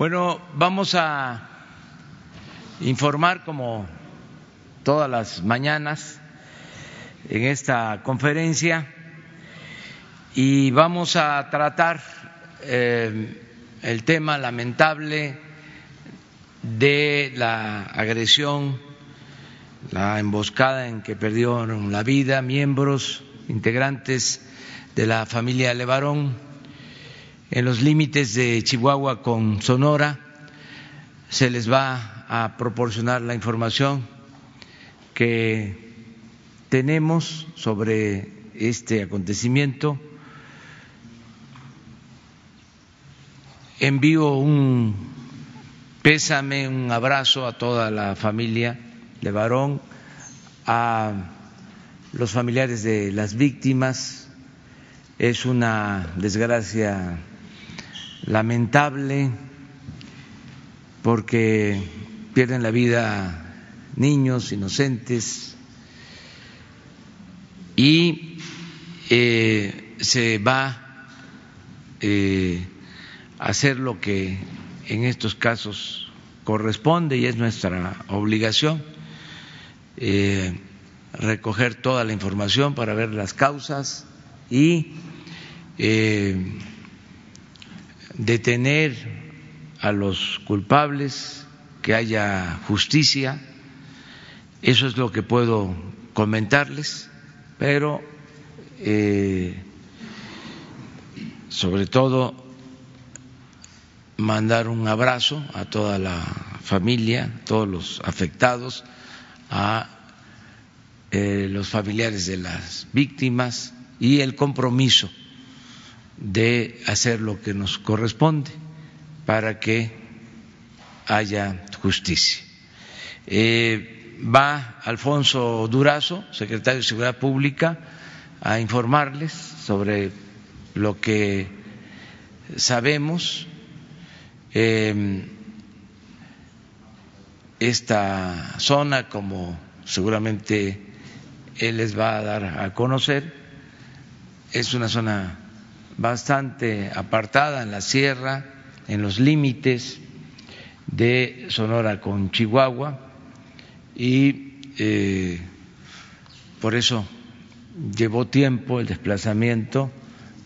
Bueno, vamos a informar como todas las mañanas en esta conferencia y vamos a tratar eh, el tema lamentable de la agresión, la emboscada en que perdieron la vida miembros integrantes de la familia Levarón en los límites de Chihuahua con Sonora. Se les va a proporcionar la información que tenemos sobre este acontecimiento. Envío un pésame, un abrazo a toda la familia Levarón, a los familiares de las víctimas. Es una desgracia lamentable porque pierden la vida niños inocentes y eh, se va eh, a hacer lo que en estos casos corresponde y es nuestra obligación eh, recoger toda la información para ver las causas y detener a los culpables, que haya justicia. Eso es lo que puedo comentarles, pero eh, sobre todo mandar un abrazo a toda la familia, a todos los afectados, a eh, los familiares de las víctimas y el compromiso de hacer lo que nos corresponde para que haya justicia. Eh, va Alfonso Durazo, secretario de Seguridad Pública, a informarles sobre lo que sabemos. Eh, esta zona, como seguramente él les va a dar a conocer, es una zona bastante apartada en la sierra, en los límites de Sonora con Chihuahua y eh, por eso llevó tiempo el desplazamiento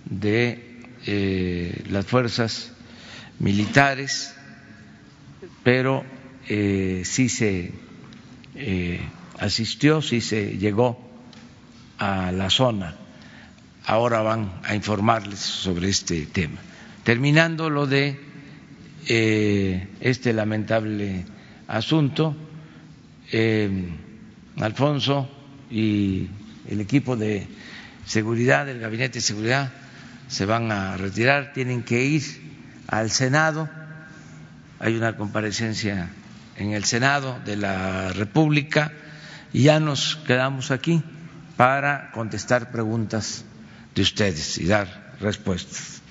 de eh, las fuerzas militares, pero eh, sí se asistió, sí se llegó a la zona ahora van a informarles sobre este tema. Terminando lo de eh, este lamentable asunto, eh, Alfonso y el equipo de seguridad, del Gabinete de Seguridad, se van a retirar, tienen que ir al Senado, hay una comparecencia en el Senado de la República y ya nos quedamos aquí para contestar preguntas de ustedes y dar respuestas.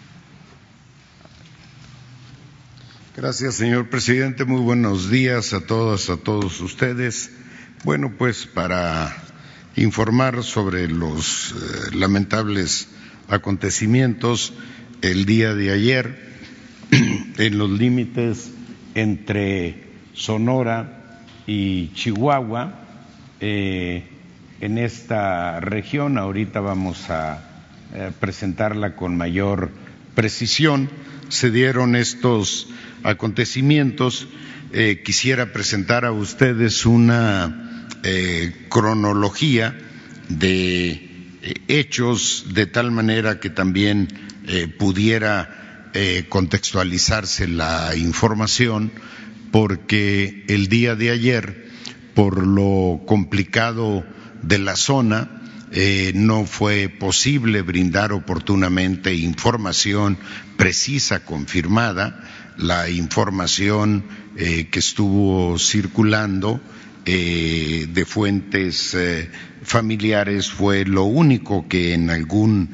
Gracias, señor presidente. Muy buenos días a todas, a todos ustedes. Bueno, pues para informar sobre los eh, lamentables acontecimientos el día de ayer en los límites entre Sonora y Chihuahua, eh, en esta región. Ahorita vamos a eh, presentarla con mayor precisión. Se dieron estos acontecimientos. Eh, quisiera presentar a ustedes una eh, cronología de hechos de tal manera que también pudiera contextualizarse la información, porque el día de ayer, por lo complicado de la zona, eh, no fue posible brindar oportunamente información precisa, confirmada. La información eh, que estuvo circulando eh, de fuentes familiares fue lo único que en algún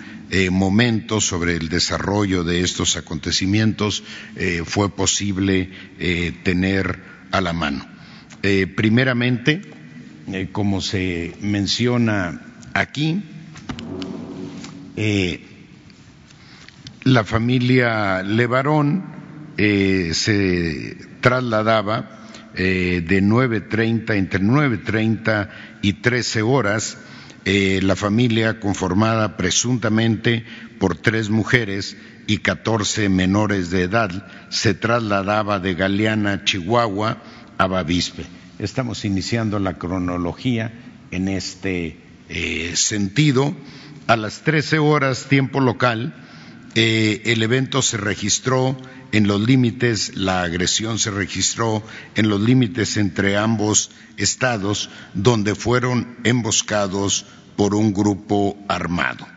momento sobre el desarrollo de estos acontecimientos fue posible tener a la mano. primeramente, como se menciona aquí eh, la familia Levarón se trasladaba de 9.30, entre 9.30 y 13 horas, la familia conformada presuntamente por tres mujeres y 14 menores de edad se trasladaba de Galeana, Chihuahua, a Bavispe. Estamos iniciando la cronología en este eh, sentido. A las 13 horas, tiempo local, eh, el evento se registró en los límites, la agresión se registró en los límites entre ambos estados, donde fueron emboscados por un grupo armado.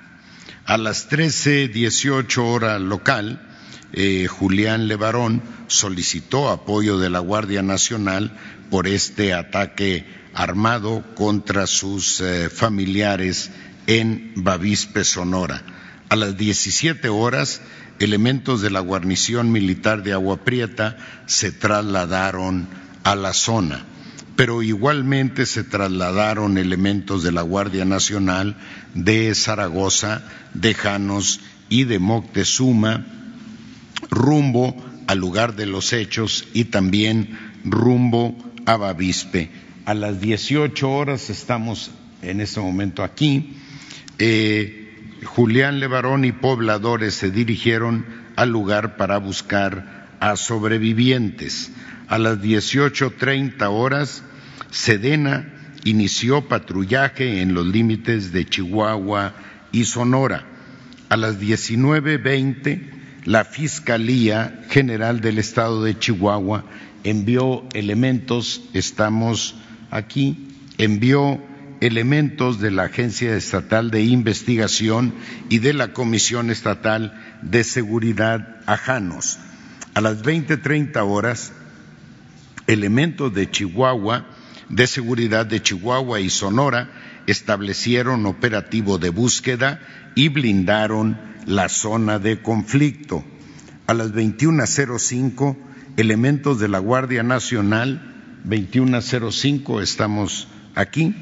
A las 13.18 hora local, eh, Julián Levarón solicitó apoyo de la Guardia Nacional por este ataque armado contra sus eh, familiares en Bavispe, Sonora. A las 17 horas, elementos de la guarnición militar de Agua Prieta se trasladaron a la zona pero igualmente se trasladaron elementos de la Guardia Nacional de Zaragoza, de Janos y de Moctezuma rumbo al lugar de los hechos y también rumbo a Bavispe. A las 18 horas estamos en este momento aquí. Eh, Julián Levarón y pobladores se dirigieron al lugar para buscar a sobrevivientes. A las 18.30 horas, Sedena inició patrullaje en los límites de Chihuahua y Sonora. A las 19.20, la Fiscalía General del Estado de Chihuahua envió elementos, estamos aquí, envió elementos de la Agencia Estatal de Investigación y de la Comisión Estatal de Seguridad a Janos. A las 20.30 horas, elementos de Chihuahua, de seguridad de Chihuahua y Sonora establecieron operativo de búsqueda y blindaron la zona de conflicto. A las 21.05, elementos de la Guardia Nacional, 21.05, estamos aquí,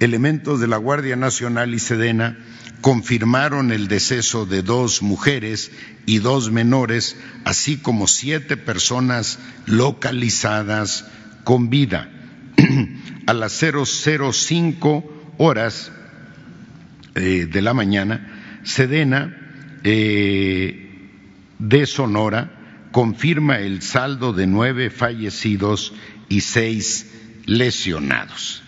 elementos de la Guardia Nacional y Sedena confirmaron el deceso de dos mujeres y dos menores, así como siete personas localizadas con vida. A las 005 horas eh, de la mañana, Sedena eh, de Sonora confirma el saldo de nueve fallecidos y seis lesionados.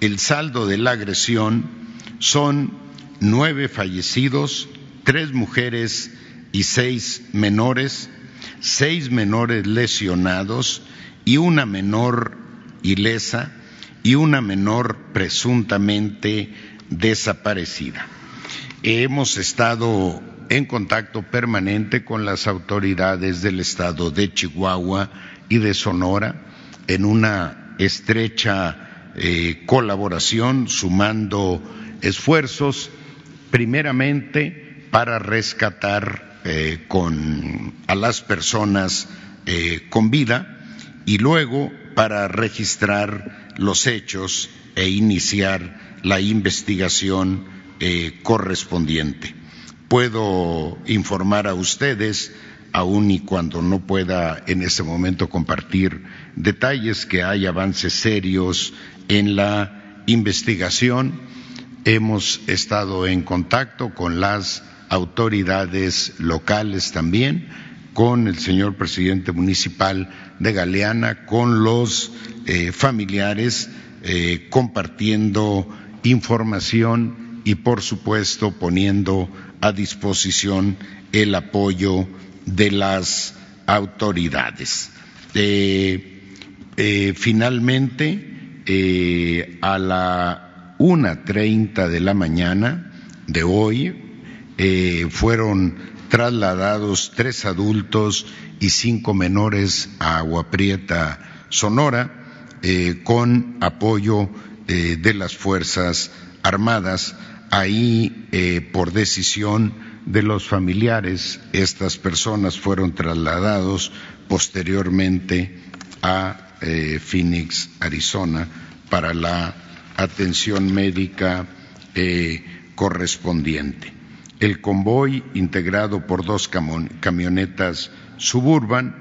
El saldo de la agresión son nueve fallecidos, tres mujeres y seis menores, seis menores lesionados y una menor ilesa y una menor presuntamente desaparecida. Hemos estado en contacto permanente con las autoridades del estado de Chihuahua y de Sonora en una estrecha eh, colaboración, sumando esfuerzos primeramente para rescatar eh, a las personas eh, con vida y luego para registrar los hechos e iniciar la investigación correspondiente. Puedo informar a ustedes, aun y cuando no pueda en este momento compartir detalles, que hay avances serios en la investigación. Hemos estado en contacto con las autoridades locales también, con el señor presidente municipal de Galeana, con los eh, familiares, eh, compartiendo información y, por supuesto, poniendo a disposición el apoyo de las autoridades. Eh, finalmente, a la una treinta de la mañana de hoy eh, fueron trasladados tres adultos y cinco menores a Agua Prieta, Sonora, eh, con apoyo eh, de las Fuerzas Armadas. Ahí, por decisión de los familiares, estas personas fueron trasladados posteriormente a Phoenix, Arizona, para la atención médica eh, correspondiente. El convoy, integrado por dos camionetas suburban,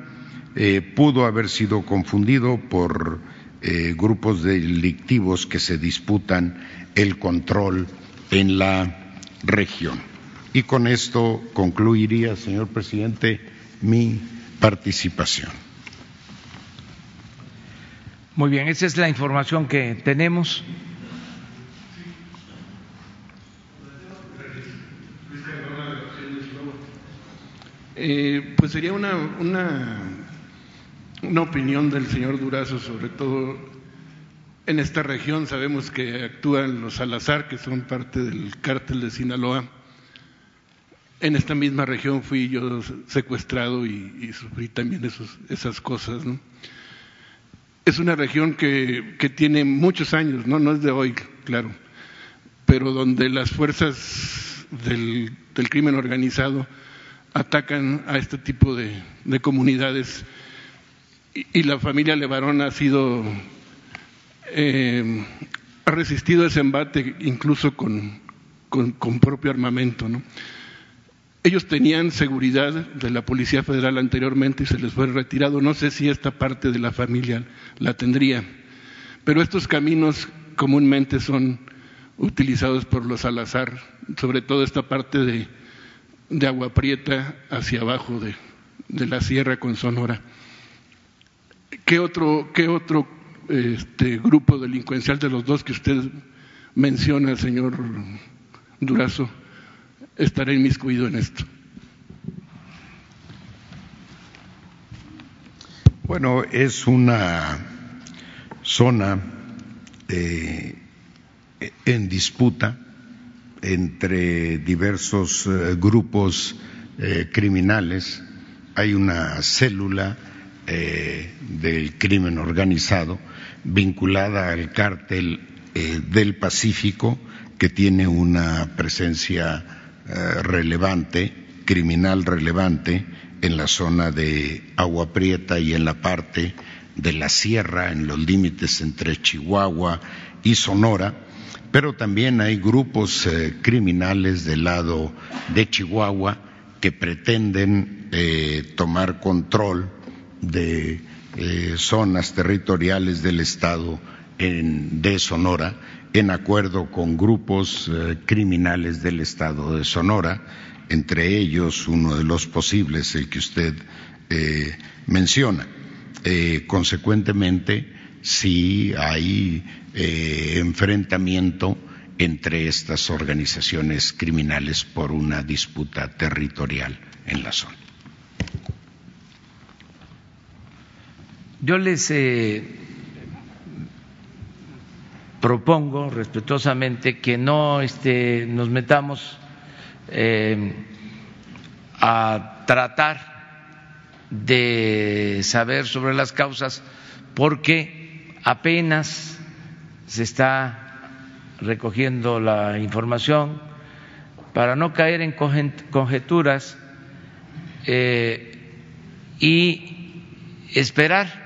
eh, pudo haber sido confundido por eh, grupos delictivos que se disputan el control en la región. Y con esto concluiría, señor presidente, mi participación. Muy bien, esa es la información que tenemos. Eh, pues sería una, una, una, opinión del señor Durazo, sobre todo en esta región. Sabemos que actúan los Salazar, que son parte del cártel de Sinaloa. En esta misma región fui yo secuestrado y, sufrí también esas cosas. Es una región que, tiene muchos años, ¿no? no es de hoy, claro, pero donde las fuerzas del, crimen organizado atacan a este tipo de, de comunidades y, la familia Levarón ha sido eh, ha resistido ese embate incluso con, con, propio armamento, ¿no? Ellos tenían seguridad de la Policía Federal anteriormente y se les fue retirado. No sé si esta parte de la familia la tendría, pero estos caminos comúnmente son utilizados por los Salazar, sobre todo esta parte de, de Agua Prieta hacia abajo de, de, la sierra con Sonora. ¿Qué otro, qué otro este, grupo delincuencial de los dos que usted menciona, señor Durazo? estaré inmiscuido en esto. Bueno, es una zona eh, en disputa entre diversos eh, grupos eh, criminales. Hay una célula del crimen organizado vinculada al cártel del Pacífico que tiene una presencia eh, relevante, criminal relevante, en la zona de Agua Prieta y en la parte de la sierra, en los límites entre Chihuahua y Sonora, pero también hay grupos eh, criminales del lado de Chihuahua que pretenden eh, tomar control de eh, zonas territoriales del Estado de Sonora en acuerdo con grupos eh, criminales del estado de Sonora, entre ellos uno de los posibles, el que usted eh, menciona. Consecuentemente, sí hay enfrentamiento entre estas organizaciones criminales por una disputa territorial en la zona. Yo les eh, propongo respetuosamente que no este, nos metamos eh, a tratar de saber sobre las causas porque apenas se está recogiendo la información. Para no caer en conjeturas eh, y esperar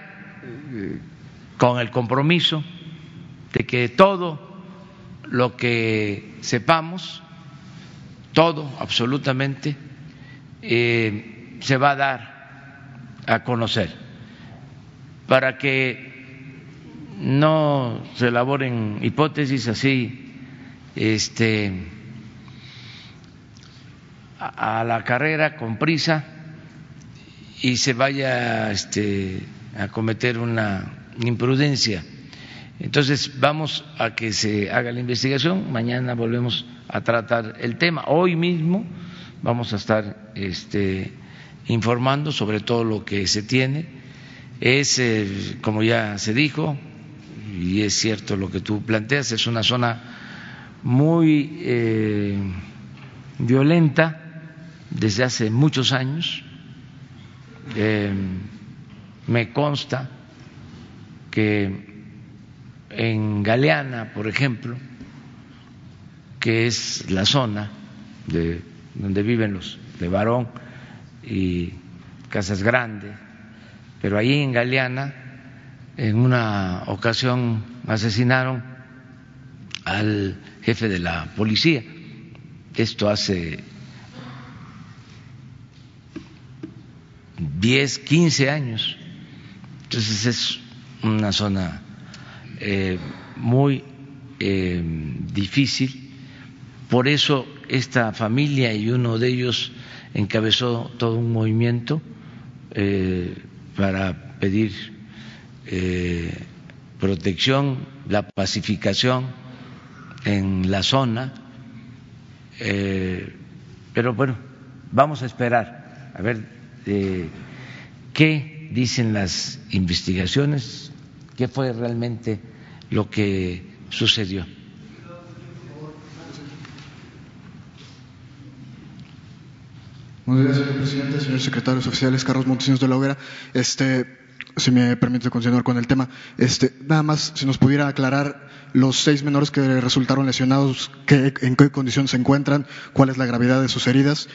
con el compromiso de que todo lo que sepamos, todo absolutamente, eh, se va a dar a conocer para que no se elaboren hipótesis así este a, a la carrera con prisa y se vaya este, a cometer una imprudencia entonces vamos a que se haga la investigación, mañana volvemos a tratar el tema. Hoy mismo vamos a estar este, informando sobre todo lo que se tiene. Es, eh, como ya se dijo, y es cierto lo que tú planteas, es una zona muy eh, violenta desde hace muchos años. Eh, me consta que en Galeana, por ejemplo, que es la zona de donde viven los de Barón y Casas Grandes, pero ahí en Galeana en una ocasión asesinaron al jefe de la policía. Esto hace 10, 15 años. Entonces es una zona eh, muy eh, difícil. Por eso esta familia y uno de ellos encabezó todo un movimiento eh, para pedir protección, la pacificación en la zona. pero bueno, vamos a esperar a ver qué dicen las investigaciones, qué fue realmente lo que sucedió. Buenos días, señor presidente, señores secretarios oficiales, Carlos Montesinos de la Hoguera. Este, si me permite continuar con el tema, este, nada más si nos pudiera aclarar los seis menores que resultaron lesionados, qué, en qué condición se encuentran, cuál es la gravedad de sus heridas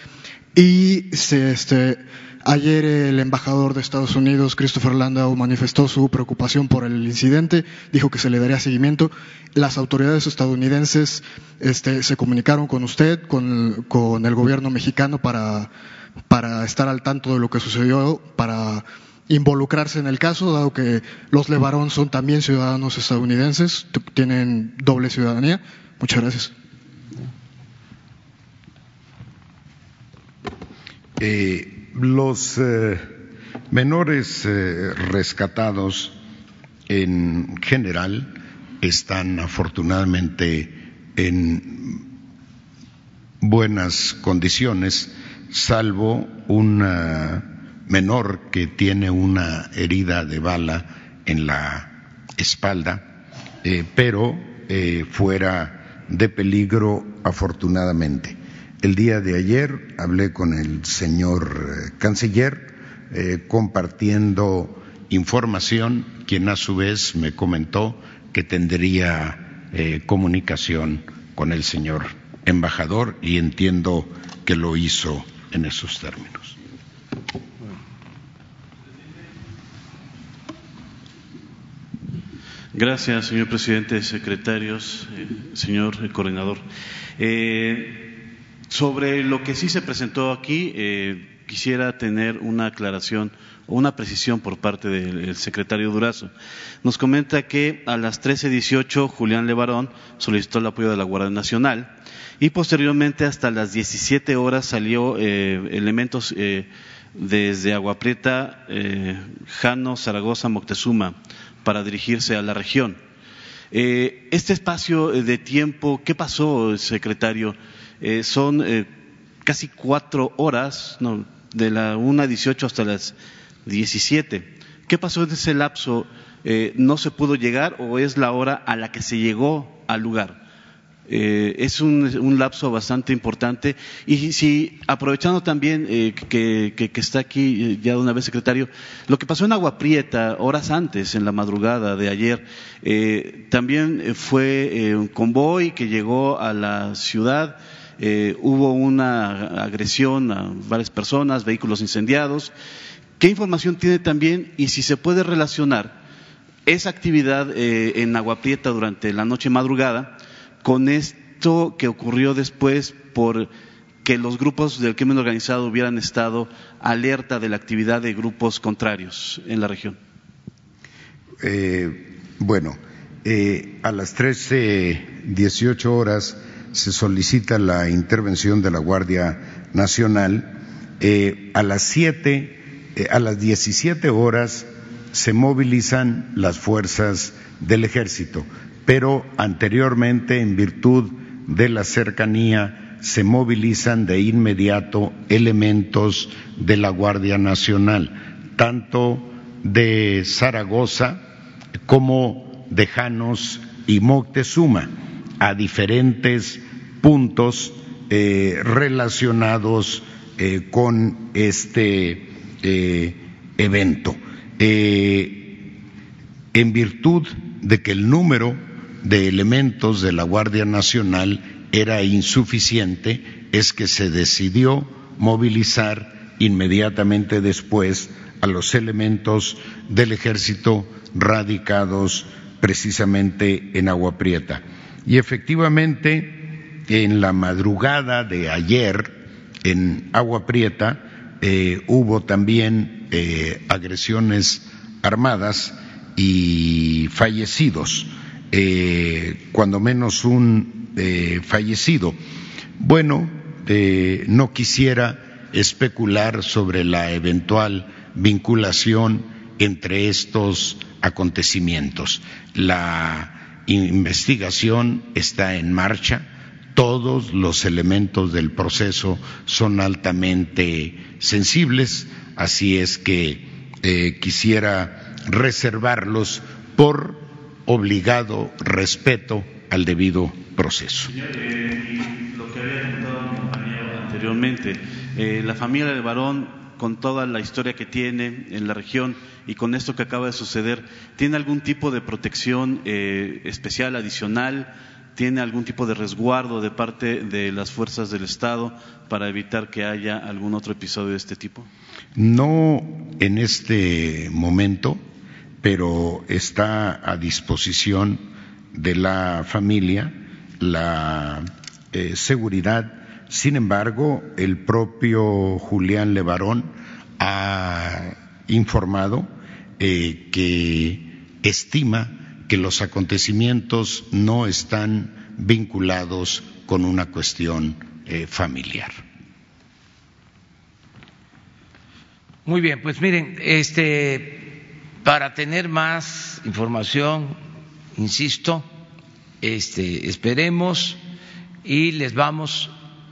y este, Ayer el embajador de Estados Unidos, Christopher Landau, manifestó su preocupación por el incidente, dijo que se le daría seguimiento. Las autoridades estadounidenses este, se comunicaron con usted, con, el gobierno mexicano para, para estar al tanto de lo que sucedió, para involucrarse en el caso, dado que los Levarón son también ciudadanos estadounidenses, tienen doble ciudadanía. Muchas gracias. Eh, los eh, menores eh, rescatados en general están afortunadamente en buenas condiciones, salvo un menor que tiene una herida de bala en la espalda, pero fuera de peligro afortunadamente. El día de ayer hablé con el señor eh, canciller eh, compartiendo información, quien a su vez me comentó que tendría eh, comunicación con el señor embajador y entiendo que lo hizo en esos términos. Gracias, señor presidente, secretarios, señor coordinador. Sobre lo que sí se presentó aquí, eh, quisiera tener una aclaración o una precisión por parte del secretario Durazo. Nos comenta que a las 13.18 Julián Levarón solicitó el apoyo de la Guardia Nacional y posteriormente hasta las 17 horas salió eh, elementos eh, desde Agua Prieta, Jano, Zaragoza, Moctezuma para dirigirse a la región. este espacio de tiempo, ¿qué pasó, secretario? Eh, son eh, casi cuatro horas, de la 1.18 hasta las 17. ¿Qué pasó en ese lapso? Eh, ¿No se pudo llegar o es la hora a la que se llegó al lugar? es un, lapso bastante importante. Y si, aprovechando también que, que, está aquí ya de una vez secretario, lo que pasó en Agua Prieta horas antes, en la madrugada de ayer, también fue un convoy que llegó a la ciudad eh, hubo una agresión a varias personas, vehículos incendiados. ¿Qué información tiene también y si se puede relacionar esa actividad eh, en Agua Prieta durante la noche madrugada con esto que ocurrió después por que los grupos del crimen organizado hubieran estado alerta de la actividad de grupos contrarios en la región? Eh, bueno, a las 13.18 horas se solicita la intervención de la Guardia Nacional. Eh, a las siete, eh, a las 17 horas se movilizan las fuerzas del ejército, pero anteriormente, en virtud de la cercanía, se movilizan de inmediato elementos de la Guardia Nacional, tanto de Zaragoza como de Janos y Moctezuma a diferentes puntos eh, relacionados eh, con este eh, evento. en virtud de que el número de elementos de la Guardia Nacional era insuficiente, es que se decidió movilizar inmediatamente después a los elementos del ejército radicados precisamente en Agua Prieta. Y efectivamente, en la madrugada de ayer, en Agua Prieta, eh, hubo también eh, agresiones armadas y fallecidos, eh, cuando menos un fallecido. Bueno, no quisiera especular sobre la eventual vinculación entre estos acontecimientos. La investigación está en marcha, todos los elementos del proceso son altamente sensibles, así es que eh, quisiera reservarlos por obligado respeto al debido proceso. Eh, lo que había comentado anteriormente, eh, la familia de varón, con toda la historia que tiene en la región y con esto que acaba de suceder, ¿tiene algún tipo de protección especial, adicional? ¿Tiene algún tipo de resguardo de parte de las fuerzas del Estado para evitar que haya algún otro episodio de este tipo? No en este momento, pero está a disposición de la familia la eh, seguridad. Sin embargo, el propio Julián Levarón ha informado eh, que estima que los acontecimientos no están vinculados con una cuestión eh, familiar. Muy bien, pues miren, este, para tener más información, insisto, este, esperemos y les vamos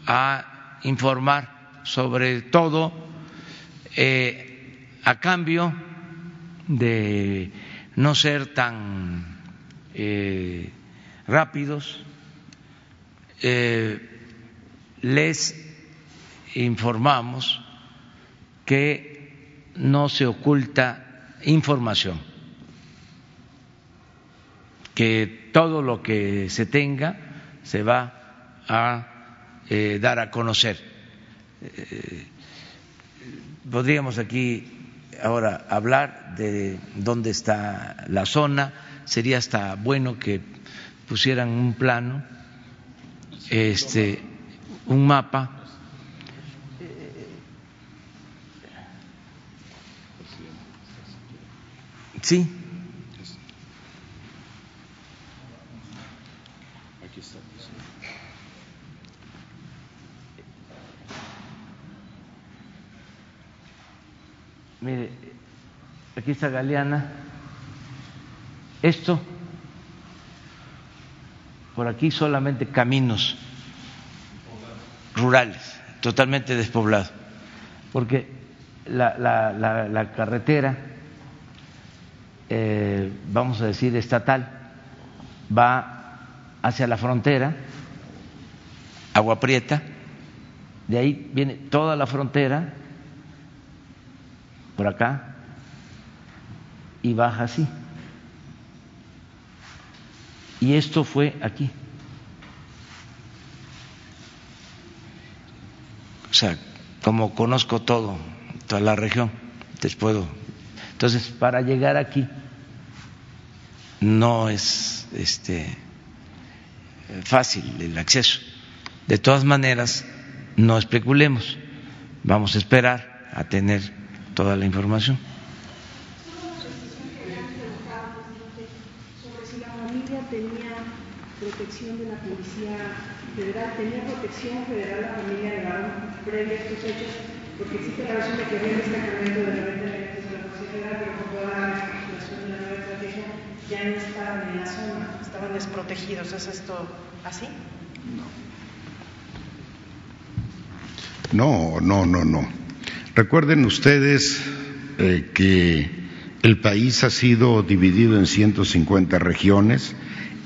a informar sobre todo eh, a cambio de no ser tan eh, rápidos. Eh, les informamos que no se oculta información, que todo lo que se tenga se va a eh, dar a conocer. podríamos aquí ahora hablar de dónde está la zona, sería hasta bueno que pusieran un plano, este, un mapa. Sí. Mire, aquí está Galeana. Esto, por aquí solamente caminos rurales, totalmente despoblados, porque la, carretera, eh, vamos a decir, estatal, va hacia la frontera, Agua Prieta, de ahí viene toda la frontera por acá y baja así. Y esto fue aquí. O sea, como conozco todo, toda la región, les puedo. Entonces, para llegar aquí no es este fácil el acceso. De todas maneras, no especulemos. Vamos a esperar a tener toda la información. Sobre si la familia tenía protección de la Policía Federal, tenía protección federal la familia de varón previa a estos hechos, porque existe la versión de que había destacamento de la venta de la Policía Federal, pero con toda la reestructuración de la nueva estrategia ya no estaban en la zona, estaban desprotegidos. ¿Es esto así? No, no, no, no. Recuerden ustedes eh, que el país ha sido dividido en 150 regiones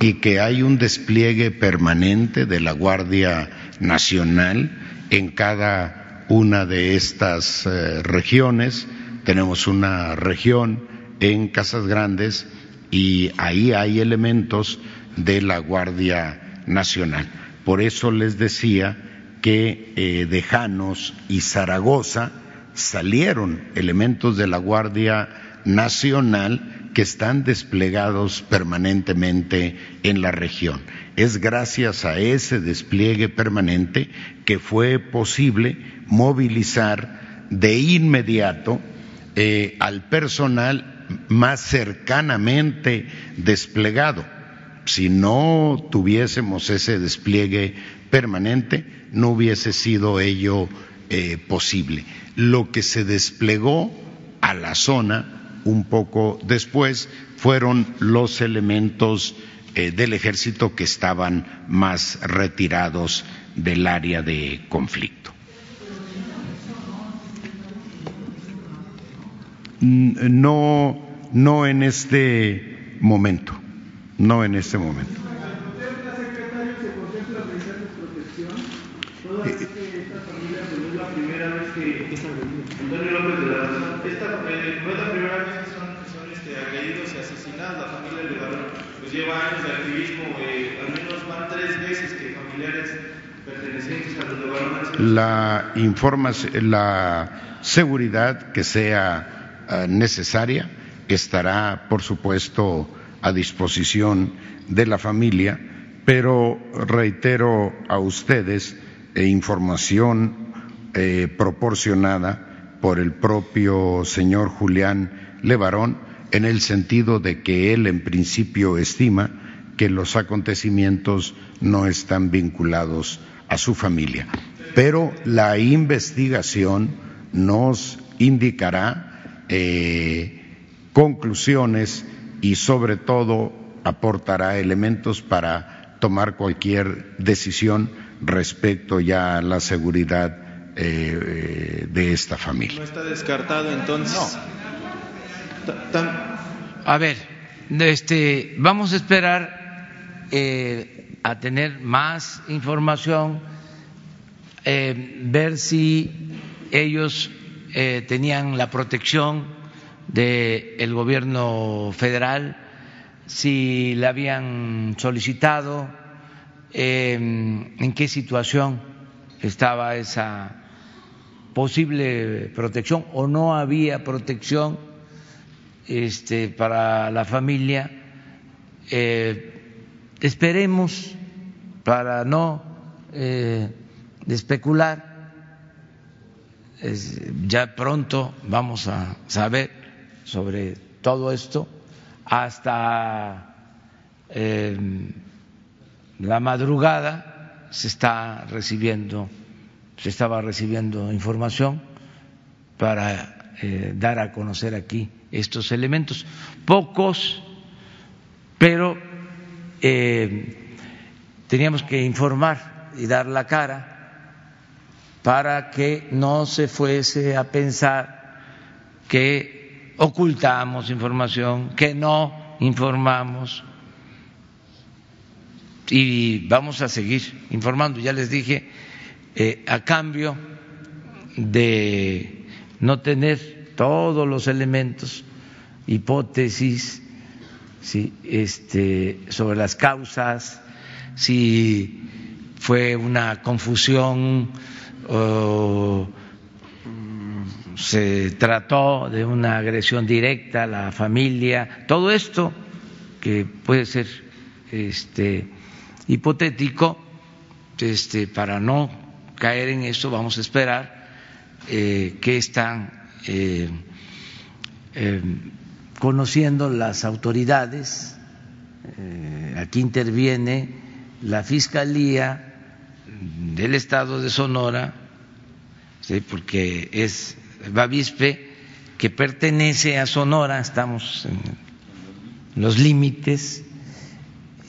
y que hay un despliegue permanente de la Guardia Nacional en cada una de estas eh, regiones. Tenemos una región en Casas Grandes y ahí hay elementos de la Guardia Nacional. Por eso les decía que eh, de Janos y Zaragoza salieron elementos de la Guardia Nacional que están desplegados permanentemente en la región. Es gracias a ese despliegue permanente que fue posible movilizar de inmediato eh, al personal más cercanamente desplegado. Si no tuviésemos ese despliegue permanente, no hubiese sido ello eh, posible. Lo que se desplegó a la zona un poco después fueron los elementos eh, del ejército que estaban más retirados del área de conflicto. No, no en este momento, no en este momento. Activismo, eh, pertenecientes a los de La, la seguridad que sea uh, necesaria estará, por supuesto, a disposición de la familia, pero reitero a ustedes eh, información eh, proporcionada por el propio señor Julián Levarón en el sentido de que él en principio estima que los acontecimientos no están vinculados a su familia. Pero la investigación nos indicará eh, conclusiones y sobre todo aportará elementos para tomar cualquier decisión respecto ya a la seguridad eh, de esta familia. No está descartado entonces. A ver, este, vamos a esperar eh, a tener más información, eh, ver si ellos eh, tenían la protección del gobierno federal, si la habían solicitado, en qué situación estaba esa posible protección o no había protección este, para la familia. Eh, esperemos para no eh, especular. ya pronto vamos a saber sobre todo esto hasta eh, la madrugada se está recibiendo se estaba recibiendo información para dar a conocer aquí estos elementos. Pocos, pero eh, teníamos que informar y dar la cara para que no se fuese a pensar que ocultamos información, que no informamos y vamos a seguir informando. Ya les dije, eh, a cambio de no tener todos los elementos, hipótesis este, sobre las causas, si fue una confusión o se trató de una agresión directa a la familia, todo esto que puede ser este, hipotético, este, para no caer en eso vamos a esperar eh, que están eh, eh, conociendo las autoridades, eh, aquí interviene la Fiscalía del Estado de Sonora, porque es Bavispe, que pertenece a Sonora, estamos en los límites,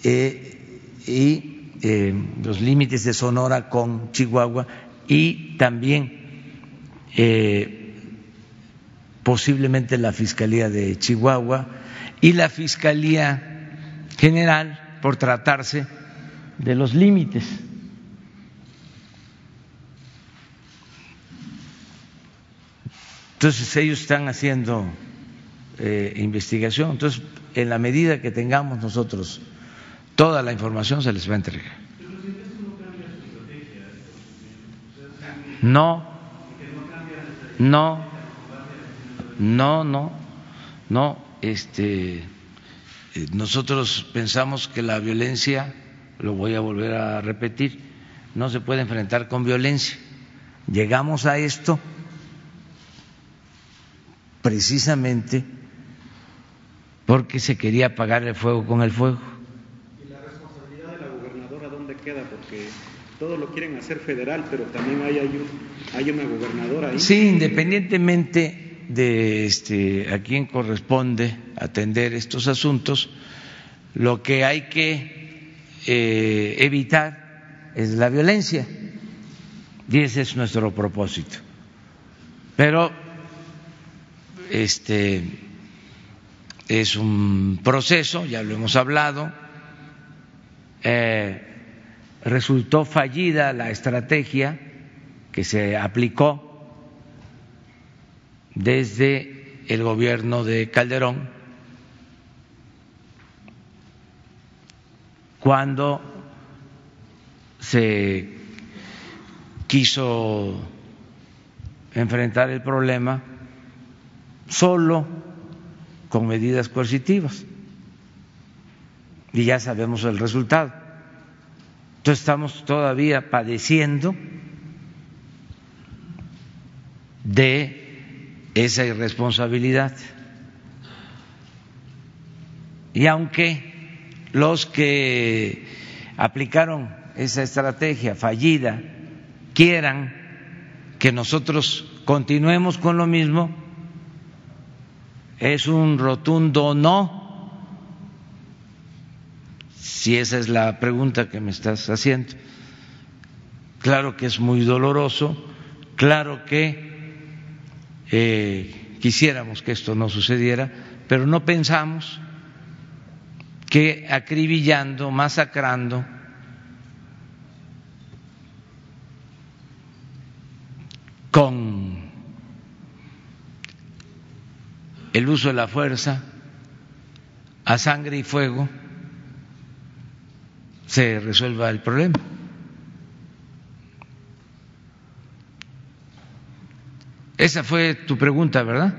y los límites de Sonora con Chihuahua, y también posiblemente la Fiscalía de Chihuahua y la Fiscalía General por tratarse de los límites. Entonces ellos están haciendo eh, investigación. Entonces, en la medida que tengamos nosotros toda la información, se les va a entregar. No, no, no, no, no. Este, eh, nosotros pensamos que la violencia, lo voy a volver a repetir, no se puede enfrentar con violencia. Llegamos a esto precisamente porque se quería apagar el fuego con el fuego. ¿Y la responsabilidad de la gobernadora dónde queda? Porque todo lo quieren hacer federal, pero también hay, hay, hay una gobernadora ahí. Sí, independientemente de este, a quién corresponde atender estos asuntos, lo que hay que eh, evitar es la violencia y ese es nuestro propósito. Pero este es un proceso, ya lo hemos hablado. eh, resultó fallida la estrategia que se aplicó desde el gobierno de Calderón cuando se quiso enfrentar el problema solo con medidas coercitivas. Y ya sabemos el resultado. Estamos todavía padeciendo de esa irresponsabilidad. Y aunque los que aplicaron esa estrategia fallida quieran que nosotros continuemos con lo mismo, es un rotundo no. Si esa es la pregunta que me estás haciendo. Claro que es muy doloroso, claro que eh, quisiéramos que esto no sucediera, pero no pensamos que acribillando, masacrando, con el uso de la fuerza a sangre y fuego se resuelva el problema. Esa fue tu pregunta, ¿verdad?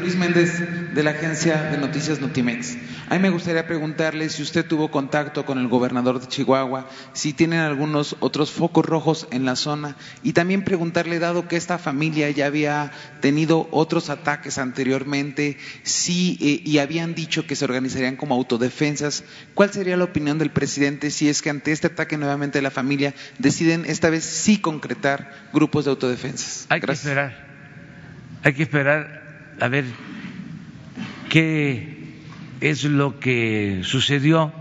Luis Méndez de la agencia de noticias Notimex. A mí me gustaría preguntarle si usted tuvo contacto con el gobernador de Chihuahua, si tienen algunos otros focos rojos en la zona y también preguntarle, dado que esta familia ya había tenido otros ataques anteriormente, si eh, y habían dicho que se organizarían como autodefensas, ¿cuál sería la opinión del presidente si es que ante este ataque nuevamente de la familia deciden esta vez sí concretar grupos de autodefensas? Hay que esperar, hay que esperar a ver qué es lo que sucedió,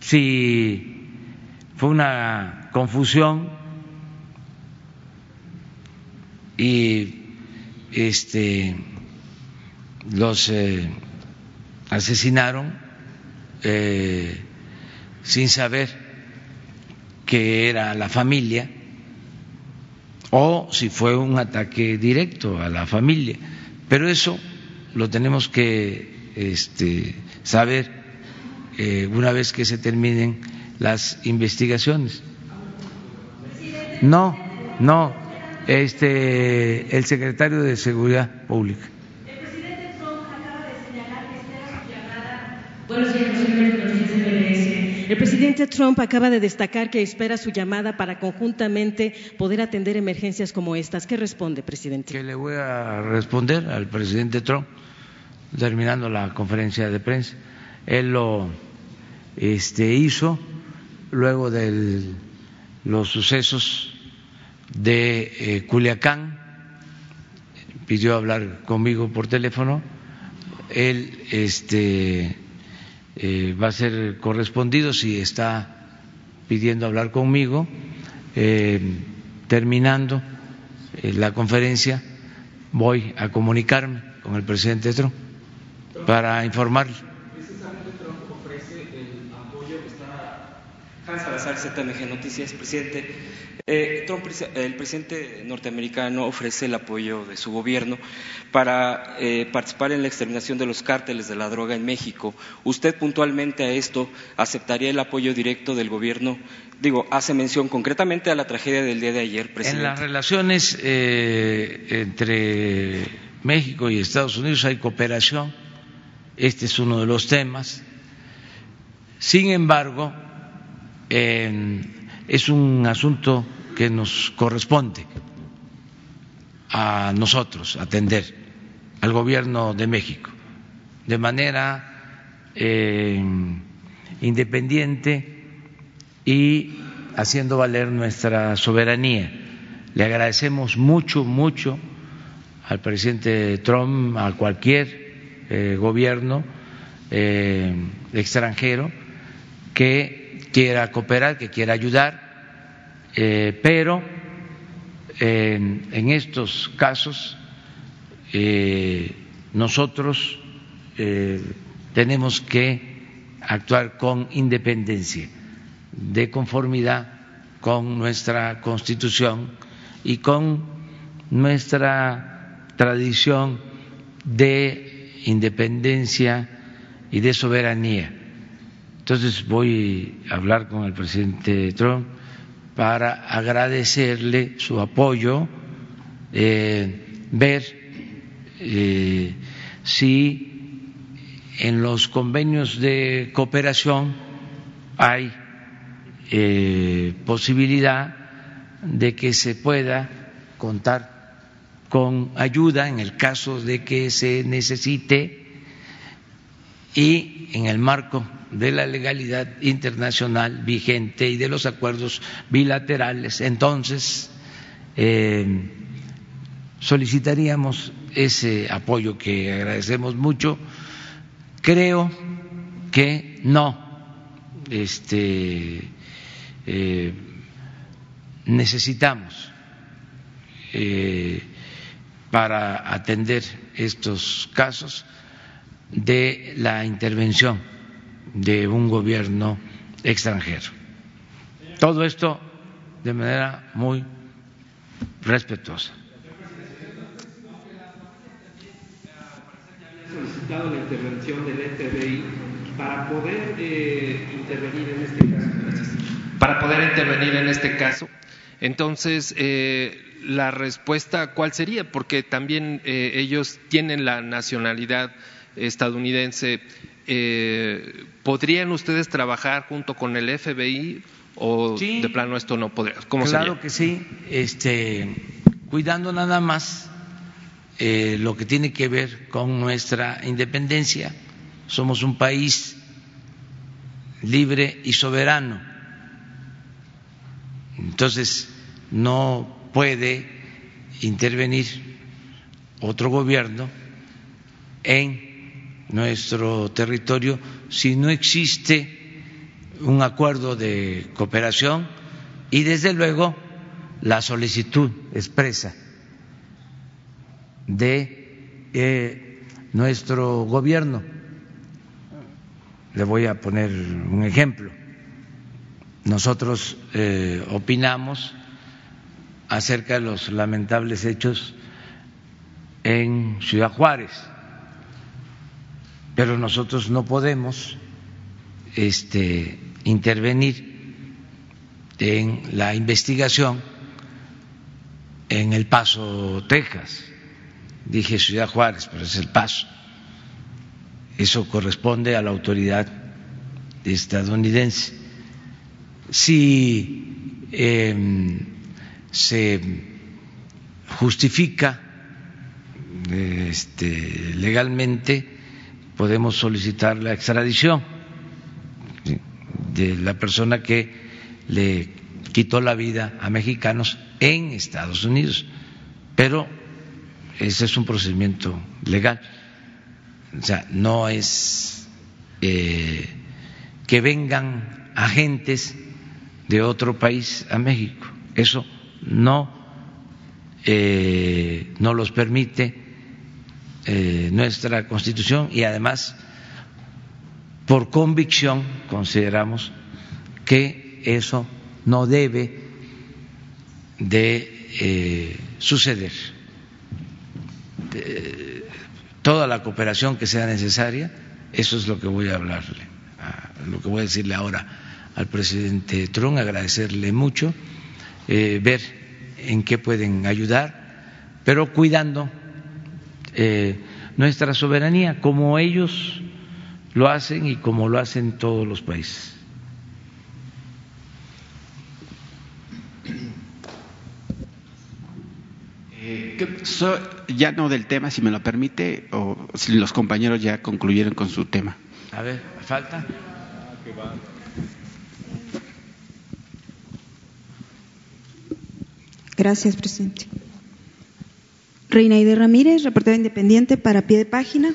si fue una confusión y este los eh, asesinaron eh, sin saber que era la familia o si fue un ataque directo a la familia. Pero eso lo tenemos que este, saber eh, una vez que se terminen las investigaciones. No, no, este, el secretario de Seguridad Pública. De. El presidente Trump acaba de destacar que espera su llamada para conjuntamente poder atender emergencias como estas. ¿Qué responde, presidente? Que le voy a responder al presidente Trump terminando la conferencia de prensa. Él lo este, hizo luego de los sucesos de eh, Culiacán, pidió hablar conmigo por teléfono. Él este, eh, va a ser correspondido si está pidiendo hablar conmigo. Eh, terminando eh, la conferencia, voy a comunicarme con el presidente Trump para informarle. Hans Salazar, ZMG Noticias, presidente. Eh, Trump, el presidente norteamericano ofrece el apoyo de su gobierno para eh, participar en la exterminación de los cárteles de la droga en México. ¿Usted puntualmente a esto aceptaría el apoyo directo del gobierno? Digo, hace mención concretamente a la tragedia del día de ayer, presidente. En las relaciones eh, entre México y Estados Unidos hay cooperación. Este es uno de los temas. Sin embargo, es un asunto que nos corresponde a nosotros atender, al gobierno de México, de manera eh, independiente y haciendo valer nuestra soberanía. Le agradecemos mucho, mucho al presidente Trump, a cualquier eh, gobierno eh, extranjero que quiera cooperar, que quiera ayudar, eh, pero en estos casos nosotros tenemos que actuar con independencia, de conformidad con nuestra Constitución y con nuestra tradición de independencia y de soberanía. Entonces voy a hablar con el presidente Trump para agradecerle su apoyo, eh, ver eh, si en los convenios de cooperación hay eh, posibilidad de que se pueda contar con ayuda en el caso de que se necesite y en el marco de la legalidad internacional vigente y de los acuerdos bilaterales, entonces eh, solicitaríamos ese apoyo que agradecemos mucho. Creo que no este, eh, necesitamos eh, para atender estos casos de la intervención de un gobierno extranjero. Todo esto de manera muy respetuosa. solicitado la intervención del FBI para poder eh, intervenir en este caso. Para poder intervenir en este caso. Entonces, eh, la respuesta, ¿cuál sería? Porque también eh, ellos tienen la nacionalidad estadounidense, eh, ¿podrían ustedes trabajar junto con el FBI o de plano esto no podría? ¿Cómo claro que sí, este, cuidando nada más eh, lo que tiene que ver con nuestra independencia. Somos un país libre y soberano. Entonces, no puede intervenir otro gobierno en nuestro territorio si no existe un acuerdo de cooperación y desde luego la solicitud expresa de eh, nuestro gobierno. Le voy a poner un ejemplo. Nosotros eh, opinamos acerca de los lamentables hechos en Ciudad Juárez pero nosotros no podemos este, intervenir en la investigación en El Paso, Texas. Dije Ciudad Juárez, pero es El Paso. Eso corresponde a la autoridad estadounidense. Si em, se justifica este, legalmente, podemos solicitar la extradición de la persona que le quitó la vida a mexicanos en Estados Unidos. Pero ese es un procedimiento legal. O sea, no es eh, que vengan agentes de otro país a México. Eso no, eh, no los permite eh, nuestra Constitución y además por convicción consideramos que eso no debe de eh, suceder. toda la cooperación que sea necesaria, eso es lo que voy a hablarle, lo que voy a decirle ahora al presidente Trump, agradecerle mucho, eh, ver en qué pueden ayudar, pero cuidando eh, nuestra soberanía, como ellos lo hacen y como lo hacen todos los países. Eh, ya no del tema, si me lo permite, o si los compañeros ya concluyeron con su tema. A ver, ¿falta? Ah, Gracias, presidente. Reinaide Ramírez, reportera independiente para pie de página.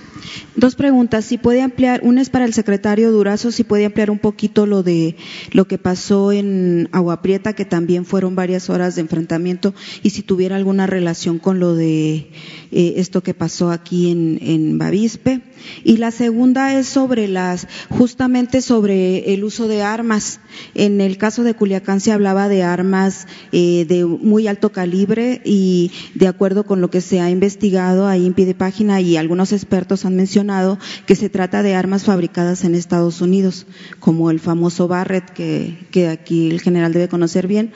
Dos preguntas. Si puede ampliar, una es para el secretario Durazo, si puede ampliar un poquito lo de lo que pasó en Agua Prieta, que también fueron varias horas de enfrentamiento, y si tuviera alguna relación con lo de eh, esto que pasó aquí en, en Bavispe. Y la segunda es sobre las, justamente sobre el uso de armas. En el caso de Culiacán se hablaba de armas eh, de muy alto calibre y de acuerdo con lo que se ha investigado ahí en pie de página y algunos expertos han mencionado que se trata de armas fabricadas en Estados Unidos, como el famoso Barrett que, que aquí el general debe conocer bien.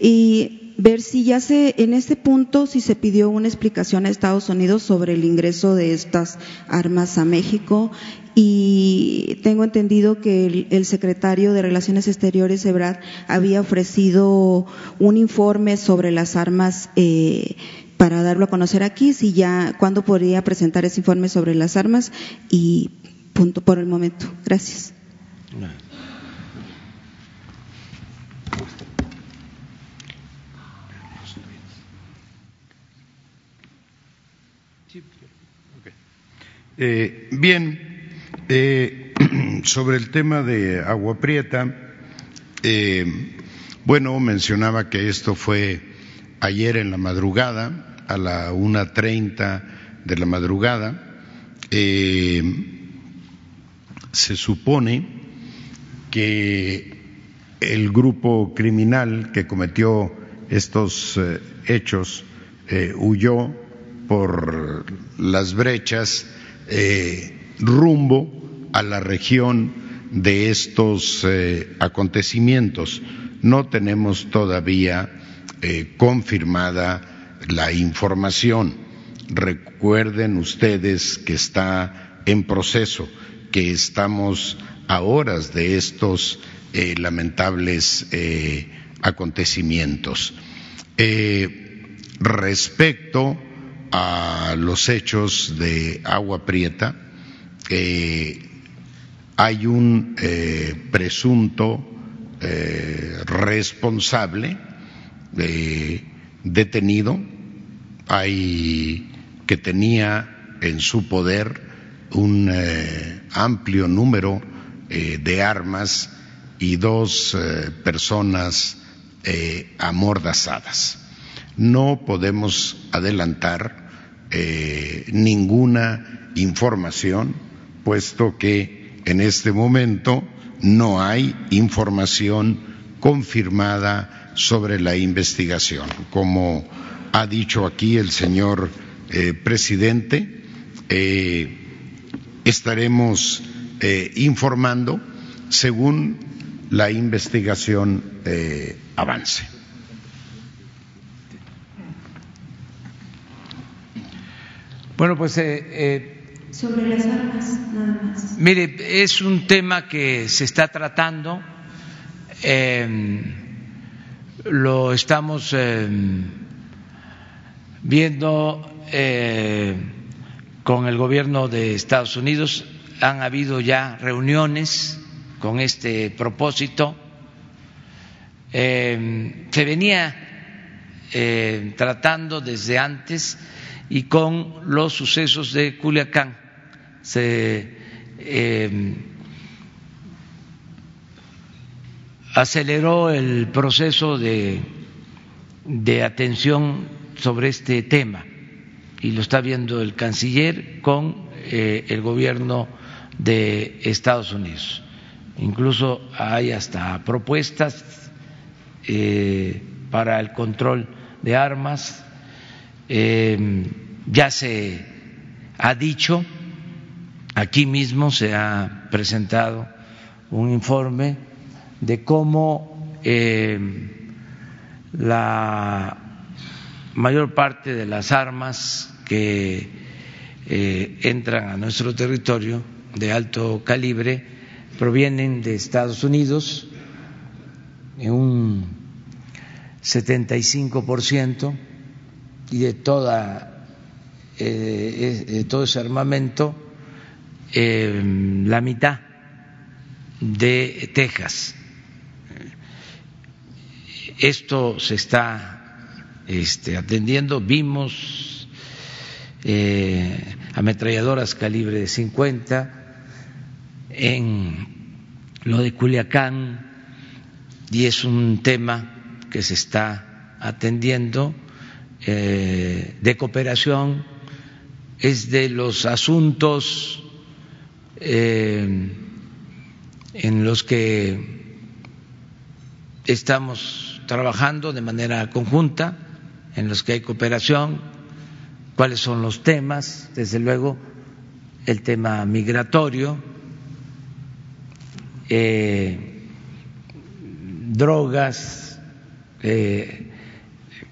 Y ver si ya se, en este punto, si se pidió una explicación a Estados Unidos sobre el ingreso de estas armas a México y tengo entendido que el, secretario de Relaciones Exteriores, Ebrard, había ofrecido un informe sobre las armas eh, para darlo a conocer aquí, si ya, cuándo podría presentar ese informe sobre las armas y punto por el momento. Gracias. Eh, bien, eh, sobre el tema de Agua Prieta, eh, bueno, mencionaba que esto fue ayer en la madrugada, a la una treinta de la madrugada. se supone que el grupo criminal que cometió estos hechos huyó por las brechas eh, rumbo a la región de estos eh, acontecimientos. No tenemos todavía eh, confirmada la información. Recuerden ustedes que está en proceso, que estamos a horas de estos lamentables acontecimientos. respecto a los hechos de Agua Prieta, hay un eh, presunto eh, responsable eh, detenido, hay que tenía en su poder un amplio número de armas y dos personas amordazadas. No podemos adelantar eh, ninguna información, puesto que en este momento no hay información confirmada sobre la investigación. Como ha dicho aquí el señor eh, presidente, eh, estaremos informando según la investigación avance. Bueno, pues. Eh, eh, Sobre las armas, nada más. Mire, es un tema que se está tratando. Em, lo estamos em, viendo eh, con el gobierno de Estados Unidos. Han habido ya reuniones con este propósito. Em, se venía tratando desde antes y con los sucesos de Culiacán. Se eh, aceleró el proceso de, de atención sobre este tema y lo está viendo el canciller con eh, el gobierno de Estados Unidos. Incluso hay hasta propuestas eh, para el control de armas eh, ya se ha dicho, aquí mismo se ha presentado un informe de cómo eh, la mayor parte de las armas que eh, entran a nuestro territorio de alto calibre provienen de Estados Unidos en un 75 por ciento y de toda eh, todo ese armamento eh, la mitad de Texas. Esto se está este, atendiendo. Vimos eh, ametralladoras calibre de 50 en lo de Culiacán y es un tema que se está atendiendo eh, de cooperación, es de los asuntos eh, en los que estamos trabajando de manera conjunta, en los que hay cooperación, cuáles son los temas, desde luego el tema migratorio, eh, drogas,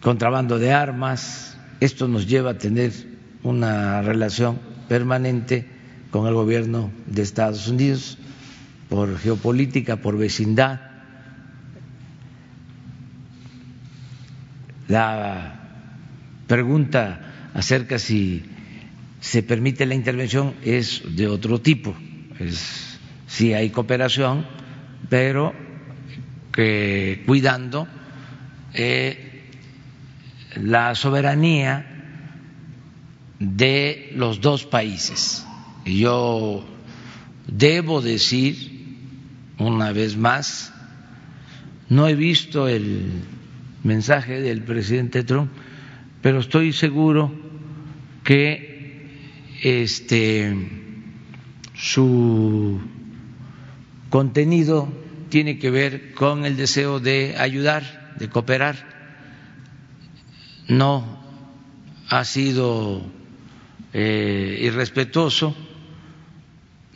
contrabando de armas. Esto nos lleva a tener una relación permanente con el gobierno de Estados Unidos por geopolítica, por vecindad. La pregunta acerca si se permite la intervención es de otro tipo. Es sí hay cooperación, pero que cuidando eh, la soberanía de los dos países. Yo debo decir, una vez más, no he visto el mensaje del presidente Trump, pero estoy seguro que este su contenido tiene que ver con el deseo de ayudar, de cooperar. No ha sido eh, irrespetuoso,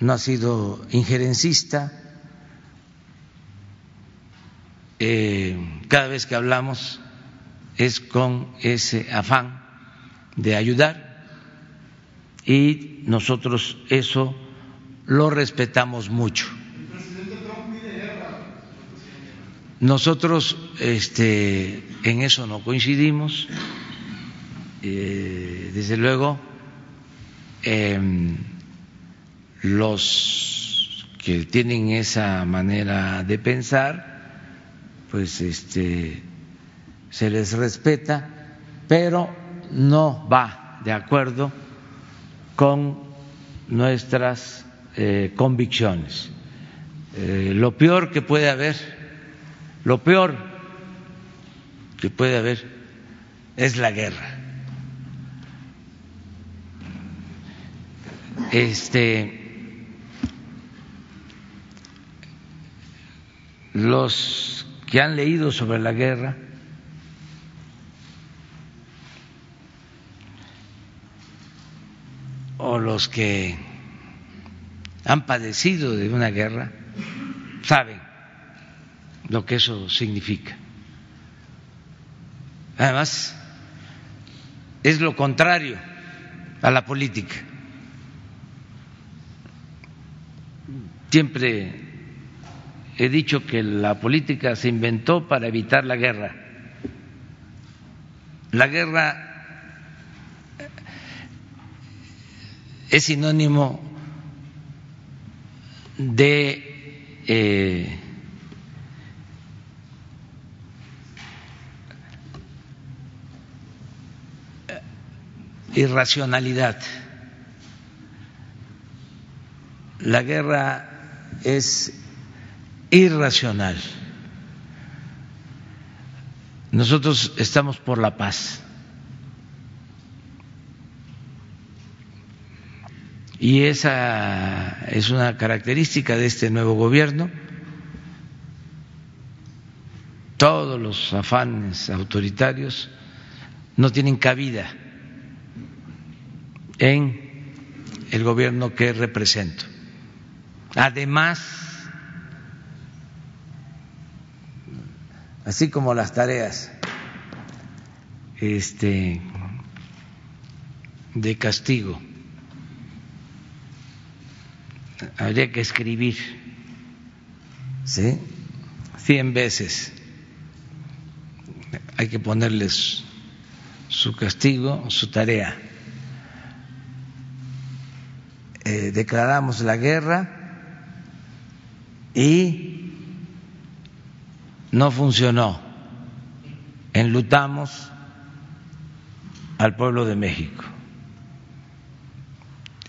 no ha sido injerencista. Eh, cada vez que hablamos es con ese afán de ayudar y nosotros eso lo respetamos mucho. Nosotros este, en eso no coincidimos. Eh, desde luego, em, los que tienen esa manera de pensar, pues este, se les respeta, pero no va de acuerdo con nuestras eh, convicciones. Eh, lo peor que puede haber lo peor que puede haber es la guerra. Este los que han leído sobre la guerra o los que han padecido de una guerra saben lo que eso significa. Además, es lo contrario a la política. Siempre he dicho que la política se inventó para evitar la guerra. La guerra es sinónimo de eh, irracionalidad. La guerra es irracional. Nosotros estamos por la paz. Y esa es una característica de este nuevo gobierno. Todos los afanes autoritarios no tienen cabida en el gobierno que represento. Además, así como las tareas este, de castigo, habría que escribir ¿sí? cien veces, hay que ponerles su castigo, su tarea. Eh, declaramos la guerra y no funcionó. Enlutamos al pueblo de México.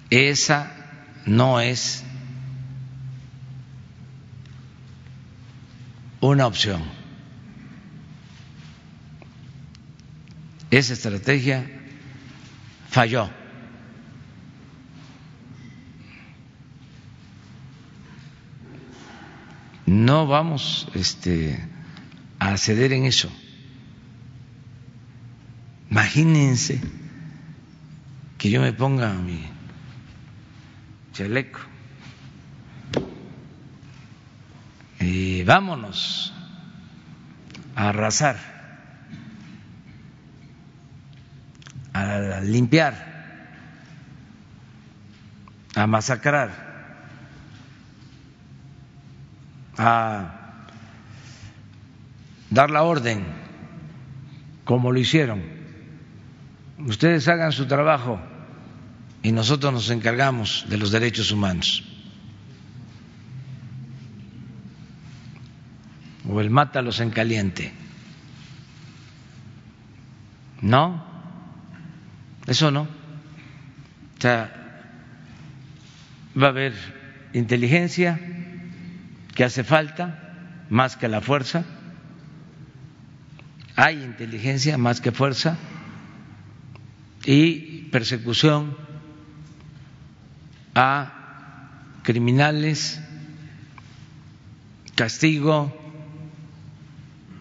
Esa no es una opción. Esa estrategia falló. No vamos este, a ceder en eso. Imagínense que yo me ponga mi chaleco y vámonos a arrasar, a limpiar, a masacrar, a dar la orden como lo hicieron ustedes hagan su trabajo y nosotros nos encargamos de los derechos humanos. O el mátalos en caliente. No, eso no. O sea, va a haber inteligencia que hace falta más que la fuerza. Hay inteligencia más que fuerza y persecución a criminales, castigo,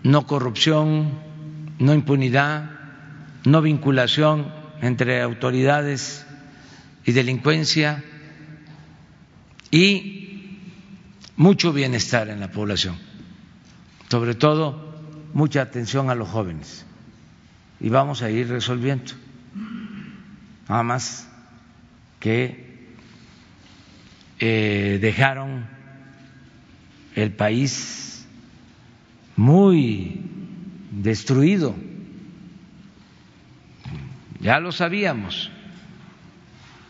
no corrupción, no impunidad, no vinculación entre autoridades y delincuencia y mucho bienestar en la población, sobre todo mucha atención a los jóvenes y vamos a ir resolviendo nada más que eh, dejaron el país muy destruido. Ya lo sabíamos.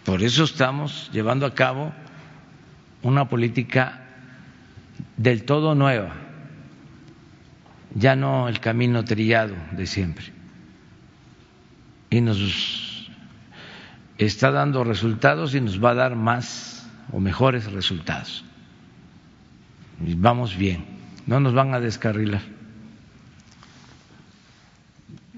Por eso estamos llevando a cabo una política del todo nueva, ya no el camino trillado de siempre. Y nos está dando resultados y nos va a dar más o mejores resultados. Vamos bien, no nos van a descarrilar.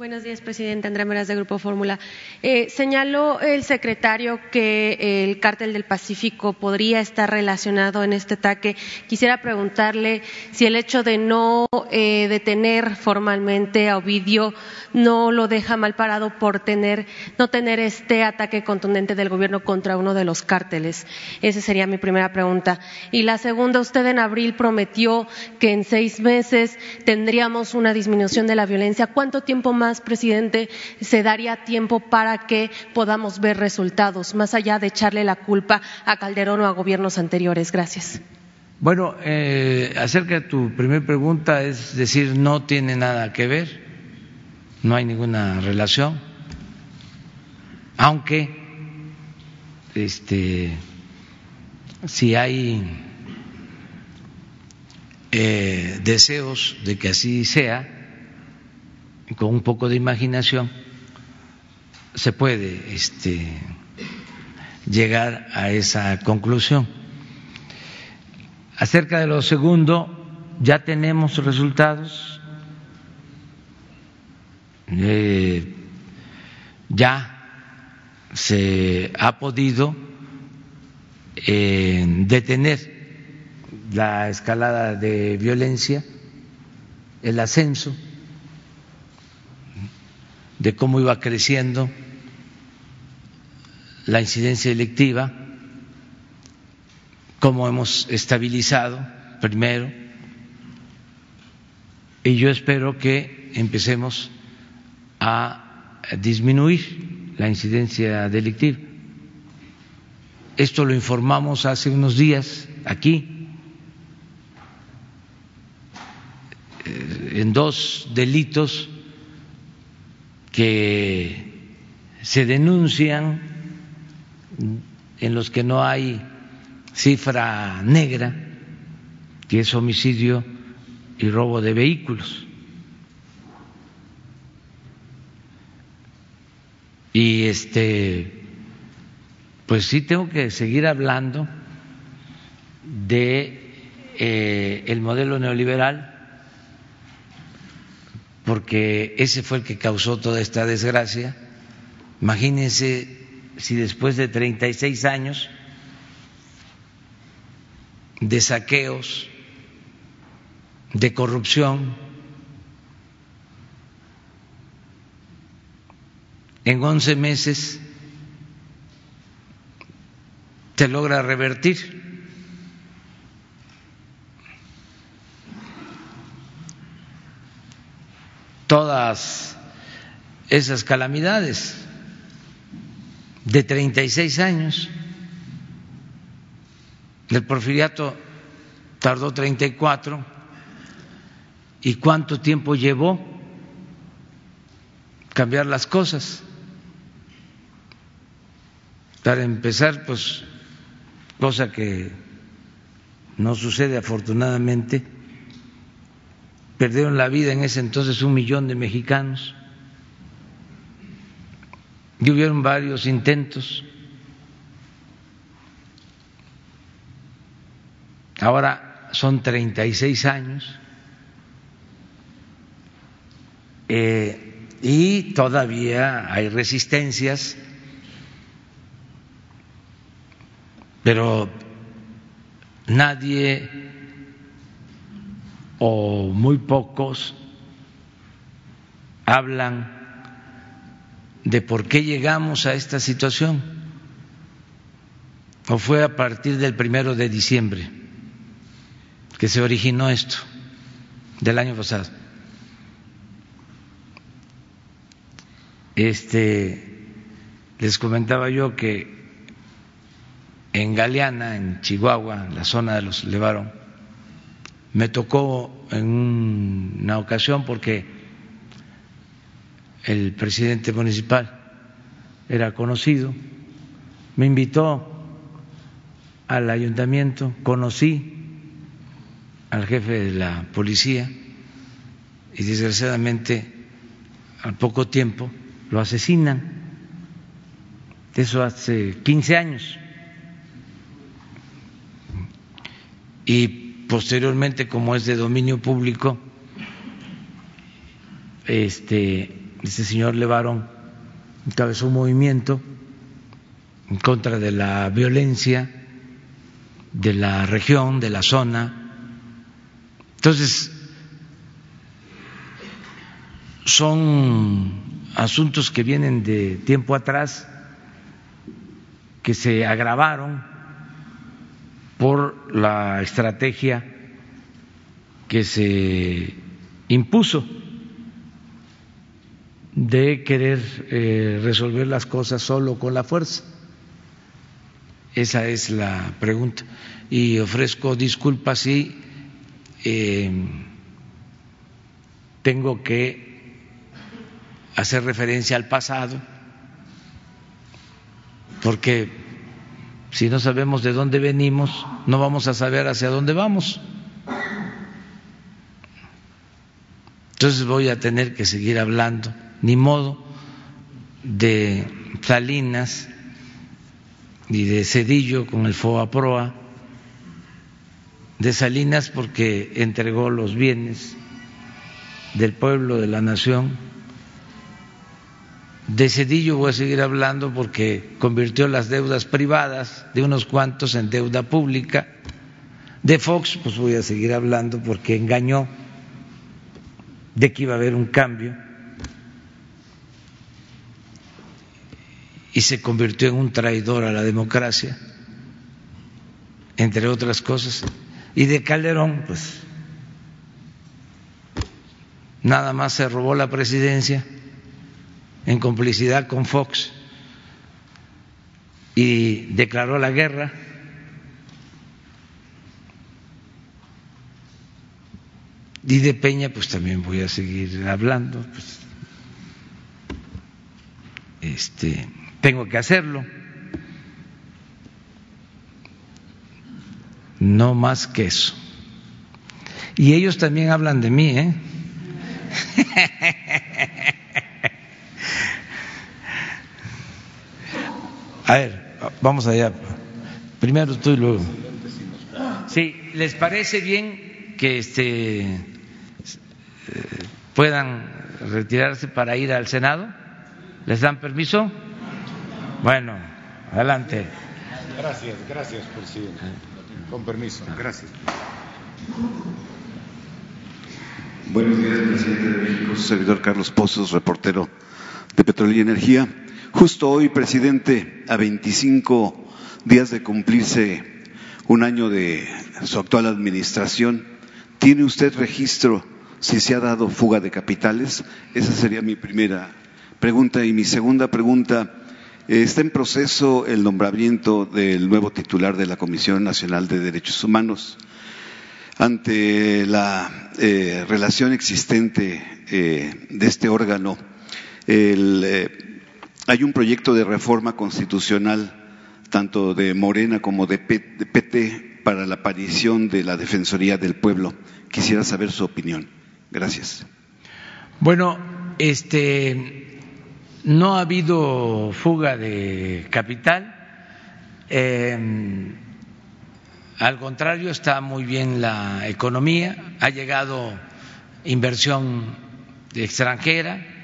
Buenos días, presidente. Andrea Meras, de Grupo Fórmula. Eh, señaló el secretario que el cártel del Pacífico podría estar relacionado en este ataque. Quisiera preguntarle si el hecho de no eh, detener formalmente a Ovidio no lo deja mal parado por tener, no tener este ataque contundente del gobierno contra uno de los cárteles. Esa sería mi primera pregunta. Y la segunda, usted en abril prometió que en seis meses tendríamos una disminución de la violencia. ¿Cuánto tiempo más? Presidente, se daría tiempo para que podamos ver resultados, más allá de echarle la culpa a Calderón o a gobiernos anteriores? Gracias. Bueno, eh, acerca de tu primera pregunta, es decir, no tiene nada que ver, no hay ninguna relación, aunque este, si hay eh, deseos de que así sea, con un poco de imaginación se puede este, llegar a esa conclusión. Acerca de lo segundo, ya tenemos resultados, eh, ya se ha podido eh, detener la escalada de violencia, el ascenso de cómo iba creciendo la incidencia electiva, cómo hemos estabilizado primero, y yo espero que empecemos a disminuir la incidencia delictiva. Esto lo informamos hace unos días aquí, eh, en dos delitos que se denuncian, en los que no hay cifra negra, que es homicidio y robo de vehículos. Y este, pues sí tengo que seguir hablando de eh, el modelo neoliberal, porque ese fue el que causó toda esta desgracia. Imagínense si después de 36 años de saqueos, de corrupción, en 11 meses se logra revertir. Todas esas calamidades de 36 años. El porfiriato tardó 34. ¿Y cuánto tiempo llevó cambiar las cosas? Para empezar, pues, cosa que no sucede afortunadamente, perdieron la vida en ese entonces un millón de mexicanos. Y hubieron varios intentos. Ahora son 36 años. Eh, y todavía hay resistencias, pero nadie o muy pocos hablan de por qué llegamos a esta situación. ¿O fue a partir del primero de diciembre que se originó esto del año pasado? Este, les comentaba yo que en Galeana, en Chihuahua, en la zona de los Levaron, me tocó en una ocasión porque el presidente municipal era conocido, me invitó al ayuntamiento, conocí al jefe de la policía y desgraciadamente al poco tiempo lo asesinan. Eso hace 15 años. Y posteriormente, como es de dominio público, este este señor Levarón encabezó un movimiento en contra de la violencia de la región, de la zona. Entonces, son asuntos que vienen de tiempo atrás, que se agravaron por la estrategia que se impuso de querer eh, resolver las cosas solo con la fuerza. Esa es la pregunta. Y ofrezco disculpas si eh, tengo que hacer referencia al pasado, porque si no sabemos de dónde venimos, no vamos a saber hacia dónde vamos. Entonces voy a tener que seguir hablando ni modo de Salinas y de Cedillo con el FOA Proa, de Salinas porque entregó los bienes del pueblo, de la nación. De Cedillo voy a seguir hablando porque convirtió las deudas privadas de unos cuantos en deuda pública. De Fox, pues voy a seguir hablando porque engañó de que iba a haber un cambio y se convirtió en un traidor a la democracia, entre otras cosas. Y de Calderón, pues nada más se robó la presidencia en complicidad con Fox y declaró la guerra. Y de Peña, pues también voy a seguir hablando. Pues, este, tengo que hacerlo. No más que eso. Y ellos también hablan de mí, ¿eh? A ver, vamos allá. Primero tú y luego. Sí, ¿les parece bien que este eh, puedan retirarse para ir al Senado? ¿Les dan permiso? Bueno, adelante. Gracias, gracias, presidente. Con permiso, gracias. Buenos días, presidente de México, su servidor Carlos Pozos, reportero de Petróleo y Energía. Justo hoy, presidente, a 25 días de cumplirse un año de su actual administración, ¿tiene usted registro si se ha dado fuga de capitales? Esa sería mi primera pregunta. Y mi segunda pregunta, está en proceso el nombramiento del nuevo titular de la Comisión Nacional de Derechos Humanos. Ante la eh, relación existente eh, de este órgano, el, eh, hay un proyecto de reforma constitucional tanto de Morena como de PT para la aparición de la Defensoría del Pueblo. Quisiera saber su opinión. Gracias. Bueno, este no ha habido fuga de capital. Eh, al contrario, está muy bien la economía, ha llegado inversión extranjera,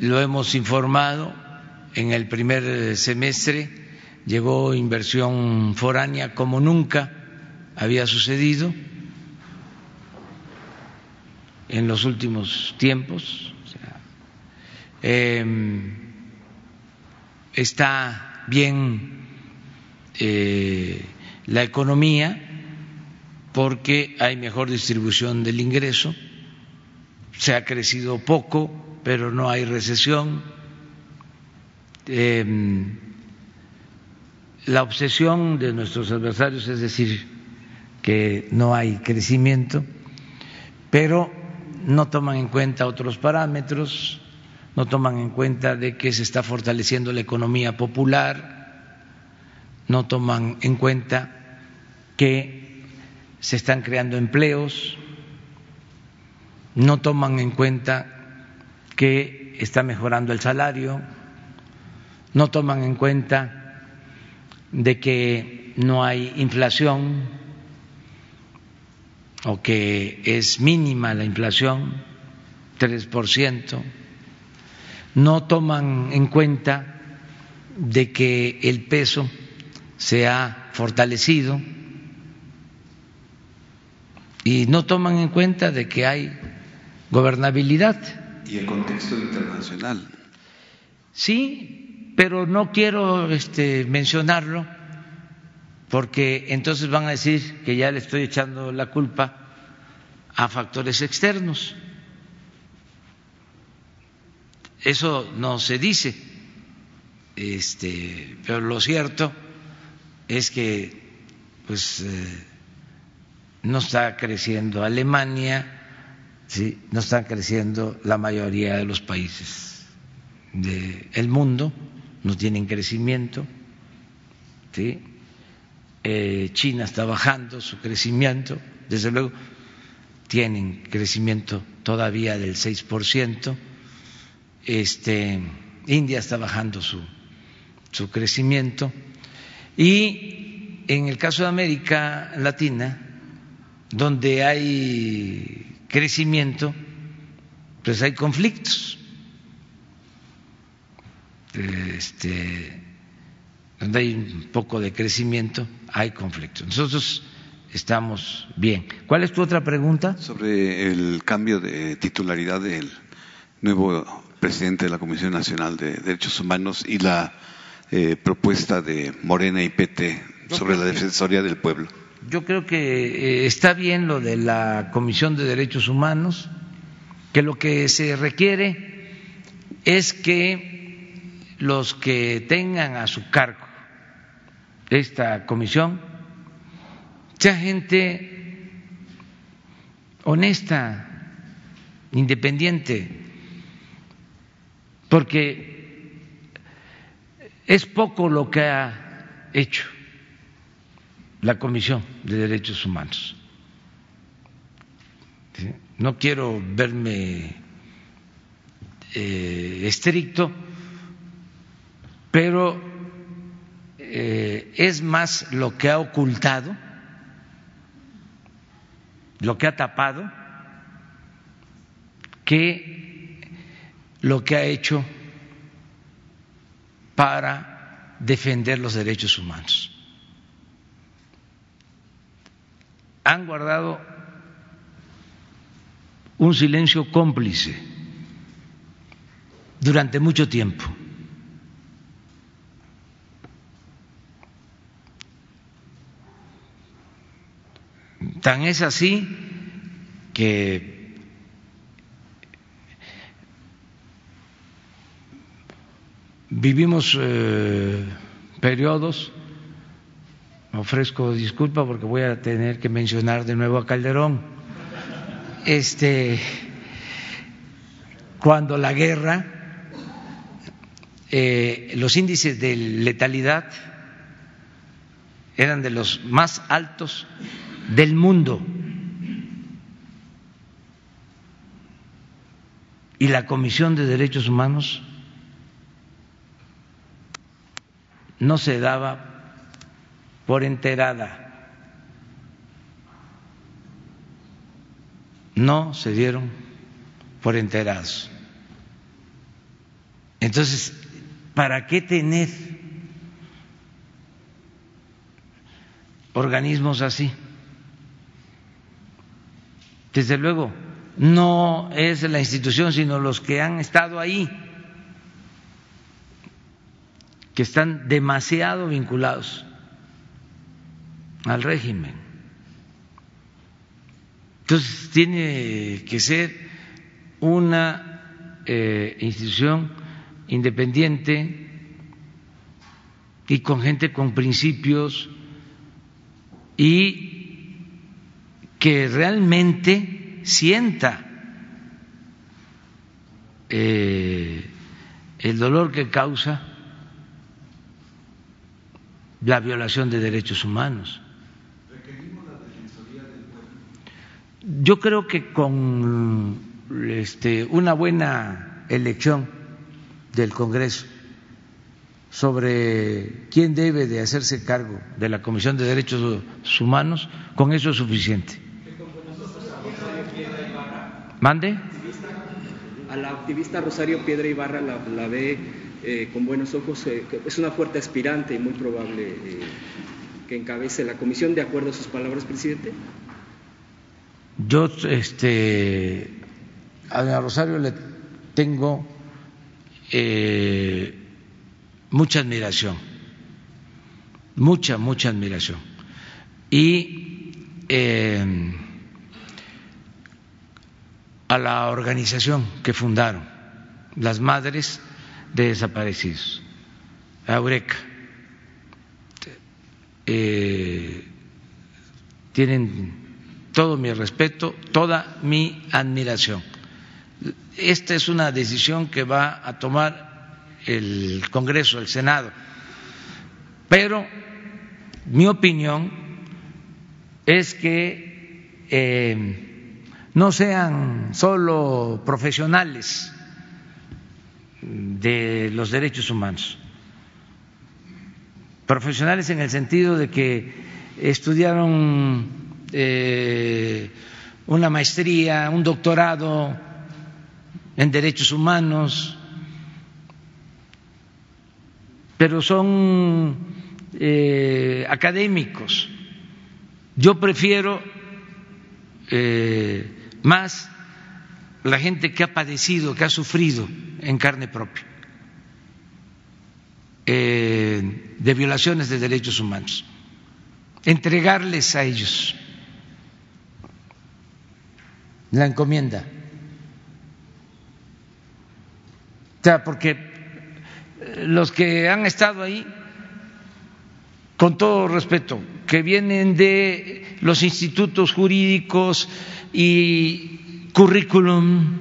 lo hemos informado, en el primer semestre llegó inversión foránea como nunca había sucedido en los últimos tiempos. eh, está bien eh, la economía porque hay mejor distribución del ingreso, se ha crecido poco, pero no hay recesión. Eh, la obsesión de nuestros adversarios es decir que no hay crecimiento, pero no toman en cuenta otros parámetros, no toman en cuenta de que se está fortaleciendo la economía popular, no toman en cuenta que se están creando empleos, no toman en cuenta que está mejorando el salario, no toman en cuenta de que no hay inflación o que es mínima la inflación, tres por ciento, no toman en cuenta de que el peso se ha fortalecido y no toman en cuenta de que hay gobernabilidad. Y el contexto internacional. Sí, pero no quiero este, mencionarlo porque entonces van a decir que ya le estoy echando la culpa a factores externos. Eso no se dice, este, pero lo cierto es que pues eh, no está creciendo Alemania, no están creciendo la mayoría de los países del mundo, no tienen crecimiento. Eh, China está bajando su crecimiento, desde luego tienen crecimiento todavía del 6%, este, India está bajando su, su crecimiento y en el caso de América Latina, donde hay crecimiento, pues hay conflictos. Este, donde hay un poco de crecimiento, hay conflictos. Nosotros estamos bien. ¿Cuál es tu otra pregunta? Sobre el cambio de titularidad del nuevo presidente de la Comisión Nacional de Derechos Humanos y la eh, propuesta de Morena y PT sobre la Defensoría del Pueblo. Yo creo que eh, está bien lo de la Comisión de Derechos Humanos, que lo que se requiere es que los que tengan a su cargo esta comisión sea gente honesta, independiente, porque es poco lo que ha hecho la Comisión de Derechos Humanos. No quiero verme eh, estricto, pero eh, es más lo que ha ocultado, lo que ha tapado, que lo que ha hecho para defender los derechos humanos. Han guardado un silencio cómplice durante mucho tiempo. Tan es así que vivimos eh, periodos, ofrezco disculpa porque voy a tener que mencionar de nuevo a Calderón, este, cuando la guerra, eh, los índices de letalidad eran de los más altos del mundo. Y la Comisión de Derechos Humanos no se daba por enterada, no se dieron por enterados. Entonces, ¿para qué tener organismos así? Desde luego, no es la institución, sino los que han estado ahí, que están demasiado vinculados al régimen. Entonces, tiene que ser una eh, institución independiente y con gente con principios y que realmente sienta eh, el dolor que causa la violación de derechos humanos. Yo creo que con este, una buena elección del Congreso sobre quién debe de hacerse cargo de la Comisión de Derechos Humanos, con eso es suficiente. ¿Mande? A la activista Rosario Piedra Ibarra la, ve eh, con buenos ojos. Eh, es una fuerte aspirante y muy probable eh, que encabece la comisión, de acuerdo a sus palabras, presidente. Yo, este, a Rosario le tengo mucha admiración, mucha, mucha admiración. Y a la organización que fundaron, las Madres de Desaparecidos, Eureka. Eh, tienen todo mi respeto, toda mi admiración. Esta es una decisión que va a tomar el Congreso, el Senado, pero mi opinión es que eh, no sean solo profesionales de los derechos humanos, profesionales en el sentido de que estudiaron eh, una maestría, un doctorado en derechos humanos, pero son eh, académicos. Yo prefiero eh, más la gente que ha padecido, que ha sufrido en carne propia eh, de violaciones de derechos humanos, entregarles a ellos la encomienda. O sea, porque eh, los que han estado ahí, con todo respeto, que vienen de los institutos jurídicos y currículum,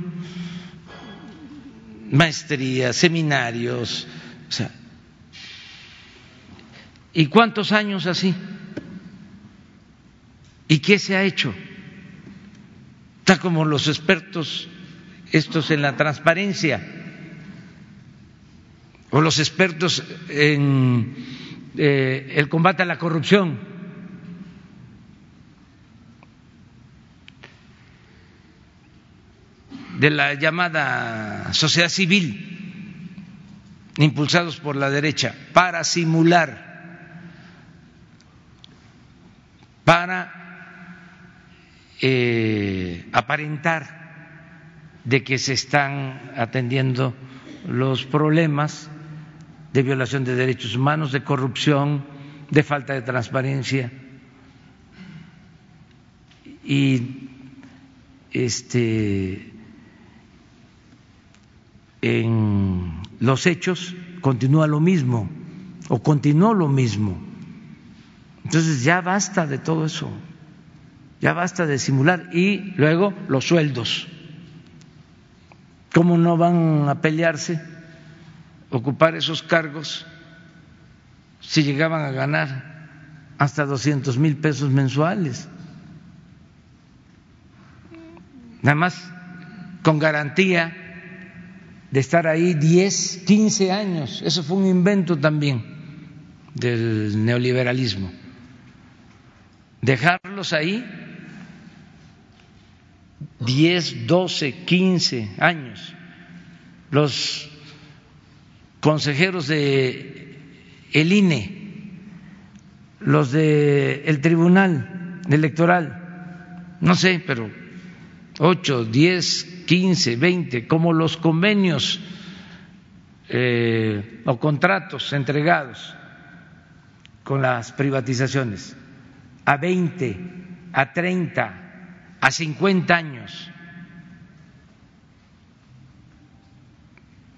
maestrías, seminarios, o sea, ¿y cuántos años así? ¿Y qué se ha hecho? Está como los expertos estos en la transparencia o los expertos en eh, el combate a la corrupción. de la llamada sociedad civil, impulsados por la derecha, para simular, para eh, aparentar de que se están atendiendo los problemas de violación de derechos humanos, de corrupción, de falta de transparencia. Y este en los hechos continúa lo mismo o continuó lo mismo. Entonces ya basta de todo eso, ya basta de simular y luego los sueldos. ¿Cómo no van a pelearse? ocupar esos cargos si llegaban a ganar hasta 200 mil pesos mensuales. Nada más con garantía de estar ahí 10, 15 años. Eso fue un invento también del neoliberalismo. Dejarlos ahí 10, 12, 15 años. Los consejeros de el INE, los del el Tribunal Electoral, no sé, pero ocho, diez, quince, veinte, como los convenios eh, o contratos entregados con las privatizaciones, a veinte, a treinta, a cincuenta años.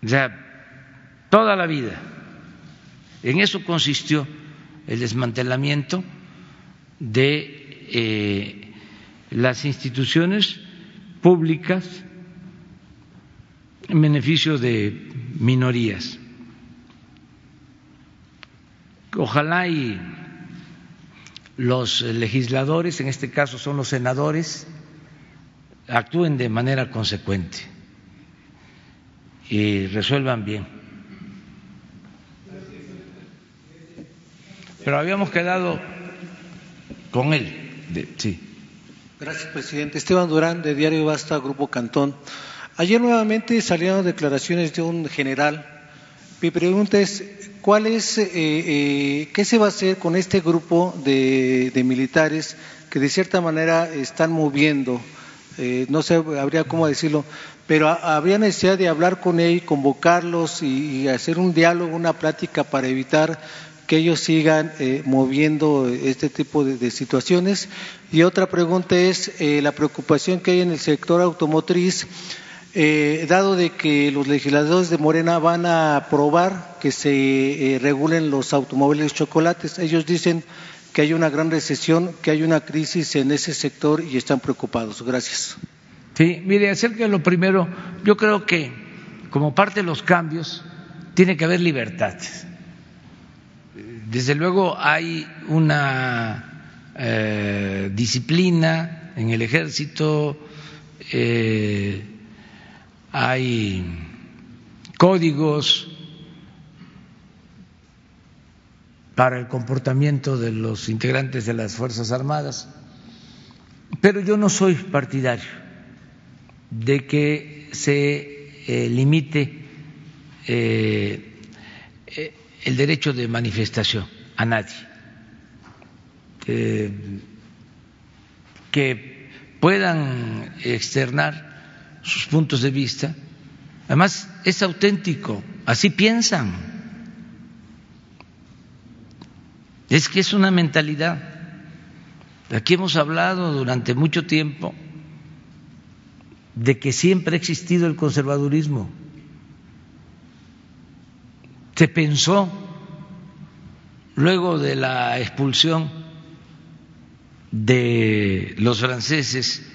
Ya toda la vida. En eso consistió el desmantelamiento de eh, las instituciones públicas en beneficio de minorías. Ojalá y los legisladores, en este caso son los senadores, actúen de manera consecuente y resuelvan bien. pero habíamos quedado con él. sí. Gracias, presidente. Esteban Durán, de Diario Basta, Grupo Cantón. Ayer nuevamente salieron declaraciones de un general. Mi pregunta es, ¿cuál es, eh, eh, qué se va a hacer con este grupo de, militares que de cierta manera están moviendo? Eh, no sé, habría cómo decirlo, pero habría necesidad de hablar con ellos, convocarlos y hacer un diálogo, una plática para evitar que ellos sigan eh, moviendo este tipo de, situaciones. Y otra pregunta es eh, la preocupación que hay en el sector automotriz, eh, dado de que los legisladores de Morena van a aprobar que se regulen los automóviles chocolates. Ellos dicen que hay una gran recesión, que hay una crisis en ese sector y están preocupados. Gracias. Sí, mire, acerca de lo primero, yo creo que como parte de los cambios tiene que haber libertad desde luego hay una eh, disciplina en el ejército, eh, hay códigos para el comportamiento de los integrantes de las Fuerzas Armadas, pero yo no soy partidario de que se eh, limite el derecho de manifestación a nadie, eh, que puedan externar sus puntos de vista. Además, es auténtico, así piensan. Es que es una mentalidad. Aquí hemos hablado durante mucho tiempo de que siempre ha existido el conservadurismo se pensó luego de la expulsión de los franceses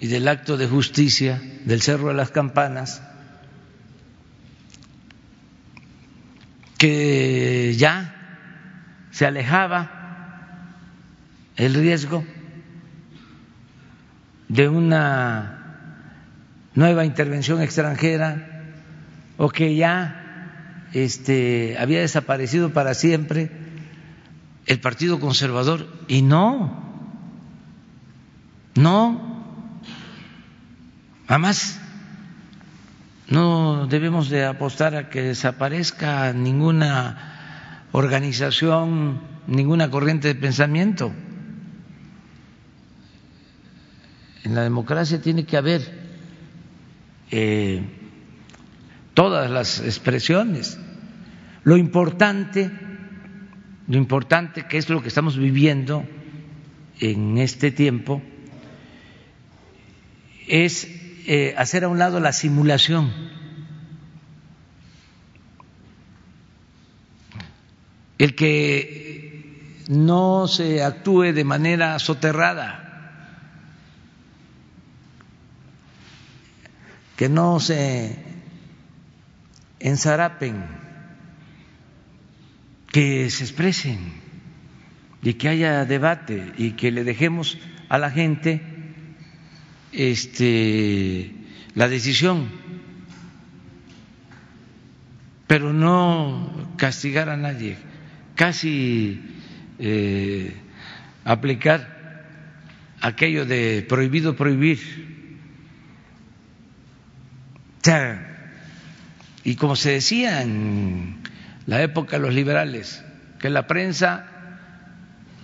y del acto de justicia del Cerro de las Campanas, que ya se alejaba el riesgo de una nueva intervención extranjera o que ya este, había desaparecido para siempre el Partido Conservador. Y no, no, además no debemos de apostar a que desaparezca ninguna organización, ninguna corriente de pensamiento. En la democracia tiene que haber eh, todas las expresiones. Lo importante, lo importante que es lo que estamos viviendo en este tiempo, es eh, hacer a un lado la simulación. El que no se actúe de manera soterrada, que no se ensarapen, que se expresen y que haya debate y que le dejemos a la gente este, la decisión, pero no castigar a nadie, casi eh, aplicar aquello de prohibido prohibir. y como se decía en la época de los liberales, que la prensa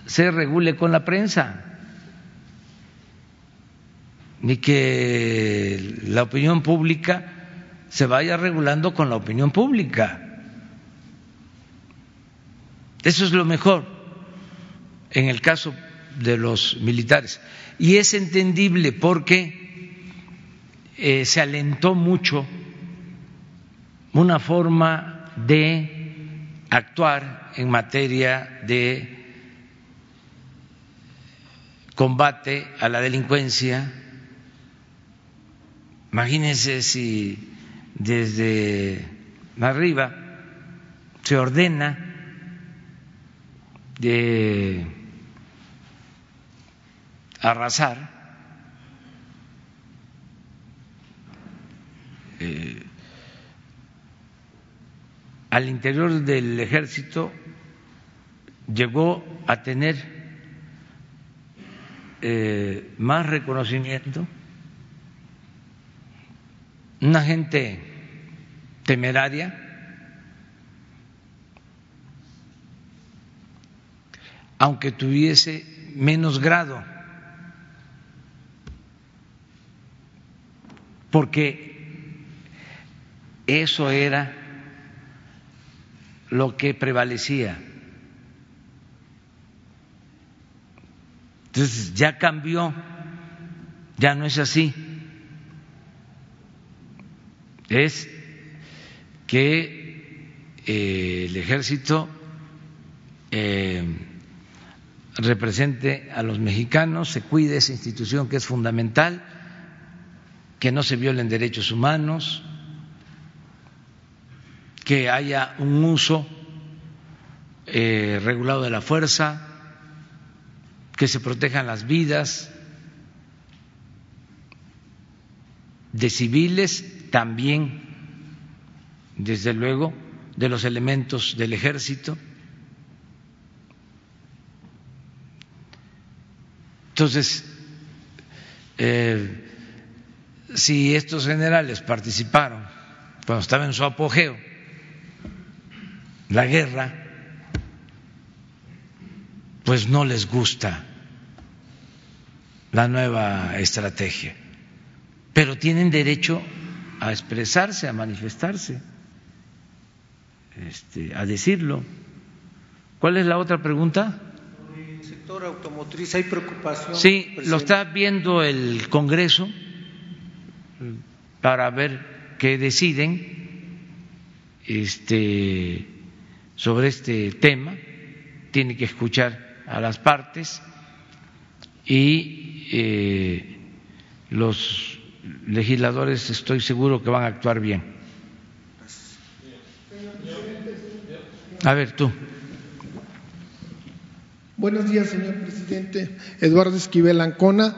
se regule con la prensa ni que la opinión pública se vaya regulando con la opinión pública. Eso es lo mejor en el caso de los militares. Y es entendible porque eh, se alentó mucho una forma de actuar en materia de combate a la delincuencia Imagínense si desde arriba se ordena de arrasar eh, al interior del ejército llegó a tener eh, más reconocimiento una gente temeraria, aunque tuviese menos grado, porque eso era lo que prevalecía. Entonces ya cambió, ya no es así es que eh, el ejército eh, represente a los mexicanos, se cuide esa institución que es fundamental, que no se violen derechos humanos, que haya un uso eh, regulado de la fuerza, que se protejan las vidas de civiles también, desde luego, de los elementos del ejército. Entonces, eh, si estos generales participaron cuando estaba en su apogeo la guerra, pues no les gusta la nueva estrategia, pero tienen derecho a expresarse, a manifestarse, este, a decirlo. ¿Cuál es la otra pregunta? El sector automotriz hay preocupación. Sí, lo está viendo el Congreso para ver qué deciden este, sobre este tema. Tiene que escuchar a las partes y eh, los legisladores estoy seguro que van a actuar bien. A ver, tú. Buenos días, señor presidente. Eduardo Esquivel Ancona,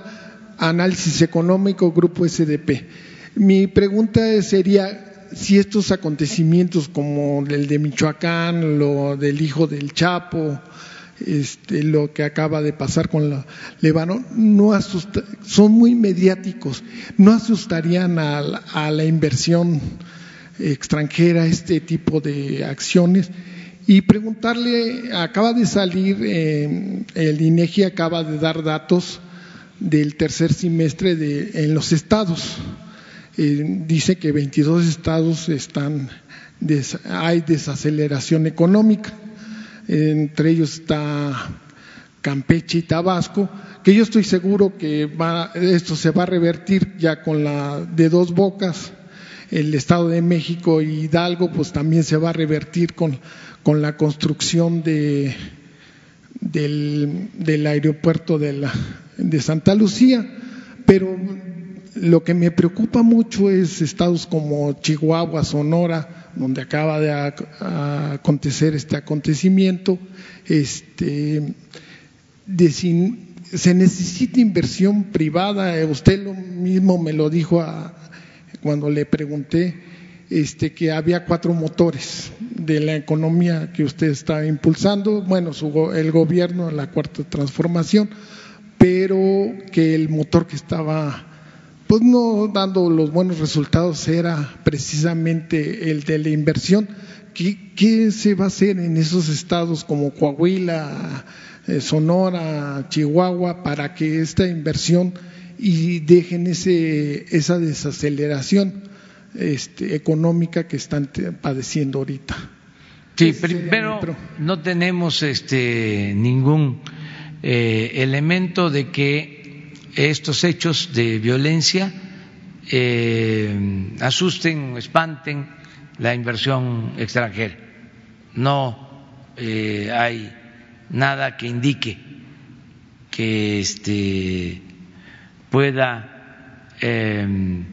Análisis Económico, Grupo SDP. Mi pregunta sería si estos acontecimientos como el de Michoacán, lo del hijo del Chapo, este, lo que acaba de pasar con la no asusta, son muy mediáticos, no asustarían a a la inversión extranjera este tipo de acciones. Y preguntarle, acaba de salir, eh, el INEGI acaba de dar datos del tercer semestre de, en los estados. Eh, dice que 22 estados están, hay desaceleración económica entre ellos está Campeche y Tabasco, que yo estoy seguro que va, esto se va a revertir ya con la de dos bocas, el Estado de México y Hidalgo, pues también se va a revertir con, con la construcción de, del, del aeropuerto de, la, de Santa Lucía, pero lo que me preocupa mucho es estados como Chihuahua, Sonora, donde acaba de acontecer este acontecimiento, este, de se necesita inversión privada, usted lo mismo me lo dijo a, cuando le pregunté este, que había cuatro motores de la economía que usted está impulsando, bueno, su, el gobierno, la cuarta transformación, pero que el motor que estaba pues no dando los buenos resultados era precisamente el de la inversión. ¿Qué, se va a hacer en esos estados como Coahuila, eh, Sonora, Chihuahua para que esta inversión y dejen ese, esa desaceleración este, económica que están padeciendo ahorita? Sí, primero no tenemos este, ningún eh, elemento de que estos hechos de violencia eh, asusten o espanten la inversión extranjera. No eh, hay nada que indique que este, pueda em,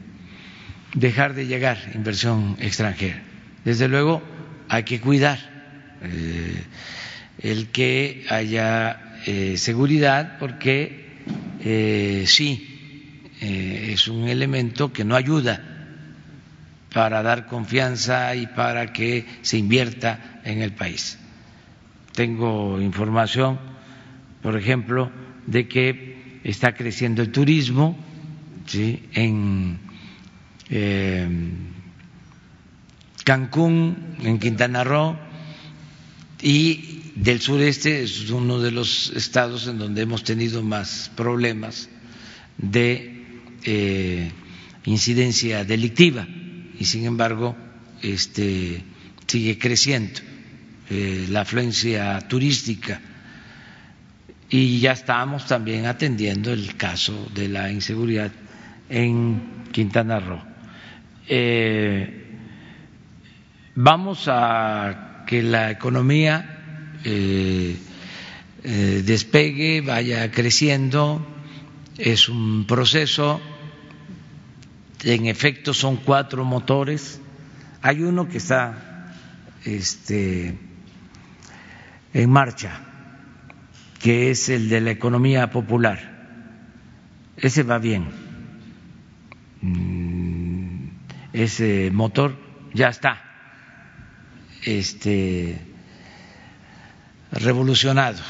dejar de llegar inversión extranjera. Desde luego hay que cuidar eh, el que haya seguridad porque eh, sí eh, es un elemento que no ayuda para dar confianza y para que se invierta en el país. Tengo información, por ejemplo, de que está creciendo el turismo en eh, Cancún, en Quintana Roo y del sureste es uno de los estados en donde hemos tenido más problemas de eh, incidencia delictiva y sin embargo este, sigue creciendo eh, la afluencia turística y ya estamos también atendiendo el caso de la inseguridad en Quintana Roo. Eh, vamos a que la economía eh, eh, despegue, vaya creciendo, es un proceso, en efecto son cuatro motores, hay uno que está este, en marcha, que es el de la economía popular, ese va bien, mm, ese motor ya está. Este revolucionado,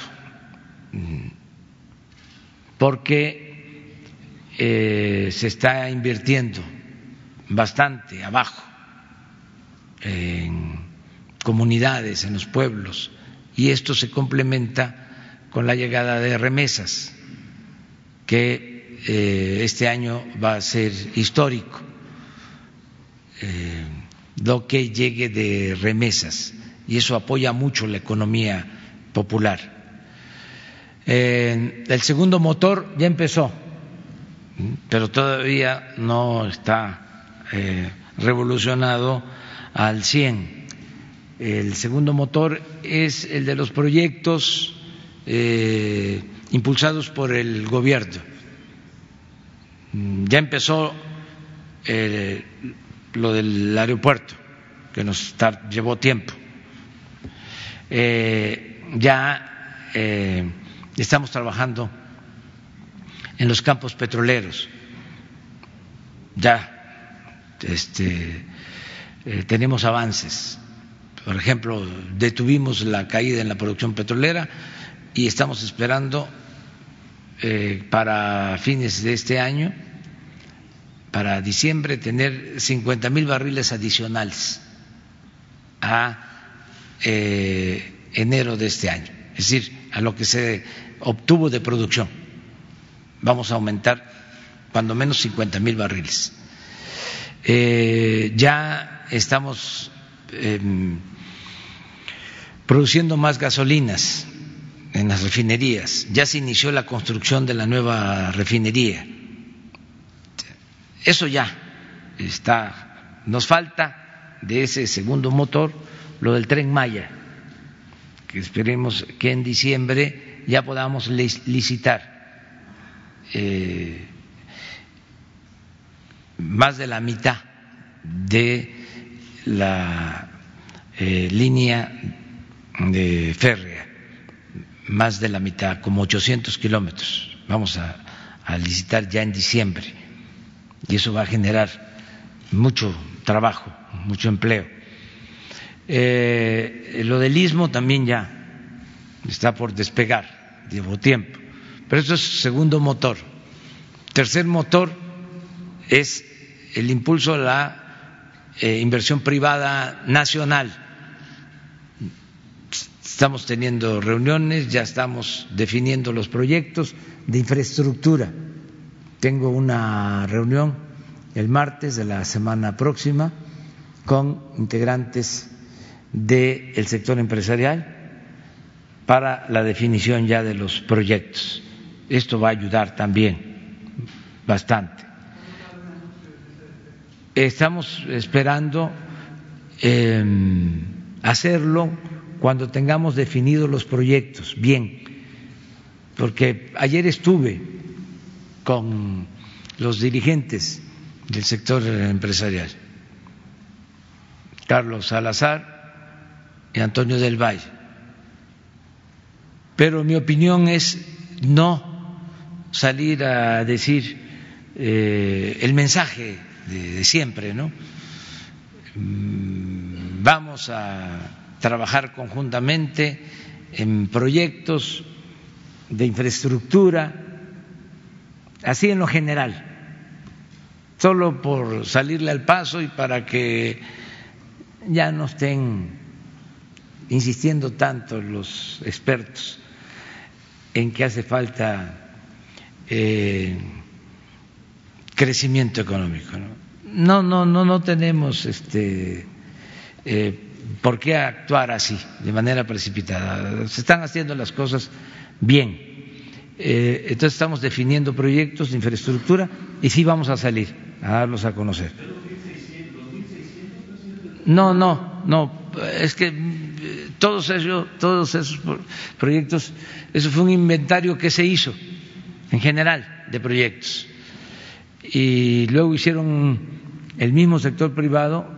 porque eh, se está invirtiendo bastante abajo en comunidades, en los pueblos, y esto se complementa con la llegada de remesas, que eh, este año va a ser histórico, eh, lo que llegue de remesas, y eso apoya mucho la economía popular. el segundo motor ya empezó, pero todavía no está eh, revolucionado al 100. El segundo motor es el de los proyectos eh, impulsados por el gobierno Mm, Ya empezó eh, lo del aeropuerto, que nos llevó tiempo. Eh, ya eh, estamos trabajando en los campos petroleros. Ya este, eh, tenemos avances. Por ejemplo, detuvimos la caída en la producción petrolera y estamos esperando eh, para fines de este año, para diciembre, tener 50 mil barriles adicionales a enero de este año, es decir, a lo que se obtuvo de producción. Vamos a aumentar cuando menos 50 mil barriles. Eh, ya estamos em, produciendo más gasolinas en las refinerías. Ya se inició la construcción de la nueva refinería. Eso ya está. Nos falta de ese segundo motor lo del tren Maya, que esperemos que en diciembre ya podamos lic- licitar. eh, más de la mitad de la eh, línea de férrea, más de la mitad, como 800 kilómetros. Vamos a licitar ya en diciembre y eso va a generar mucho trabajo, mucho empleo. Eh, lo del istmo también ya está por despegar, llevo tiempo, pero eso es segundo motor. Tercer motor es el impulso a la eh, inversión privada nacional. Estamos teniendo reuniones, ya estamos definiendo los proyectos de infraestructura. Tengo una reunión el martes de la semana próxima con integrantes del sector empresarial para la definición ya de los proyectos. Esto va a ayudar también bastante. Estamos esperando eh, hacerlo cuando tengamos definidos los proyectos, bien, porque ayer estuve con los dirigentes del sector empresarial, Carlos Salazar y Antonio del Valle, pero mi opinión es no salir a decir eh, el mensaje de, de siempre, ¿no? Mm, Vamos a trabajar conjuntamente en proyectos de infraestructura, así en lo general, solo por salirle al paso y para que ya no estén insistiendo tanto los expertos en que hace falta eh, crecimiento económico. ¿no? no, no, no, tenemos este eh, por qué actuar así, de manera precipitada. Se están haciendo las cosas bien. Eh, entonces estamos definiendo proyectos de infraestructura y sí vamos a salir a darlos a conocer. No, no, no, es que todos esos, todos esos pro- proyectos, eso fue un inventario que se hizo en general de proyectos. Y luego hicieron el mismo sector privado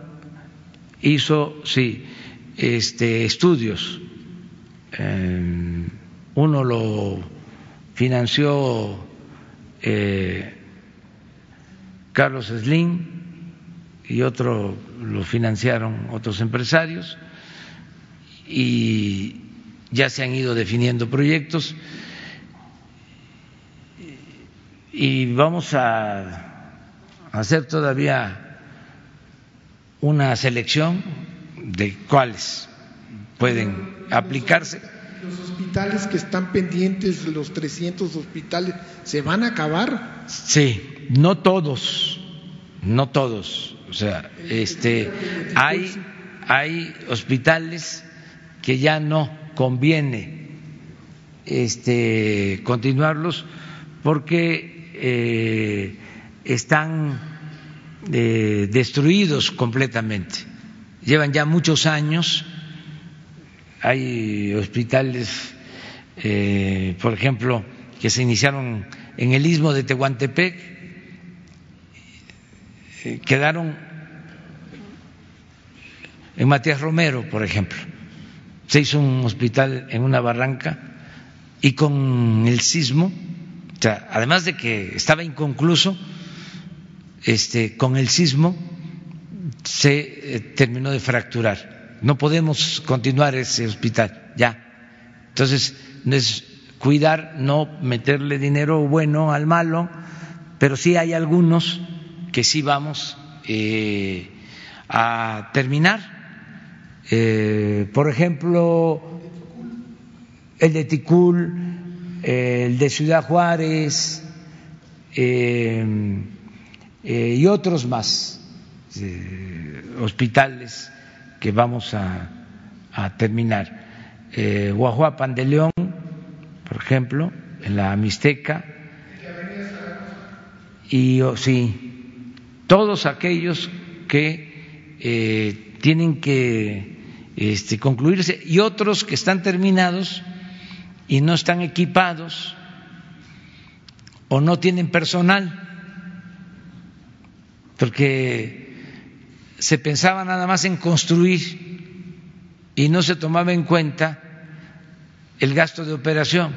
hizo, sí, este, estudios. Eh, uno lo financió eh, Carlos Slim y otro lo financiaron otros empresarios y ya se han ido definiendo proyectos y vamos a hacer todavía una selección de cuáles pueden aplicarse. Los hospitales que están pendientes, los 300 hospitales, ¿se van a acabar? Sí, no todos, no todos. O sea, este, hay, hay hospitales que ya no conviene este, continuarlos porque eh, están eh, destruidos completamente. Llevan ya muchos años. Hay hospitales, eh, por ejemplo, que se iniciaron en el istmo de Tehuantepec eh, quedaron en Matías Romero, por ejemplo. Se hizo un hospital en una barranca y con el sismo, además de que estaba inconcluso, este, con el sismo se eh, terminó de fracturar. No podemos continuar ese hospital, ya. Entonces, es cuidar, no meterle dinero bueno al malo, pero sí hay algunos que sí vamos eh, a terminar. Eh, por ejemplo, el de Ticul, el de Ciudad Juárez y otros más hospitales que vamos a, terminar. Eh, Guajuapan de León, por ejemplo, en la Mixteca. Y oh, sí, todos aquellos que eh, tienen que este, concluirse y otros que están terminados y no están equipados o no tienen personal, porque se pensaba nada más en construir y no se tomaba en cuenta el gasto de operación.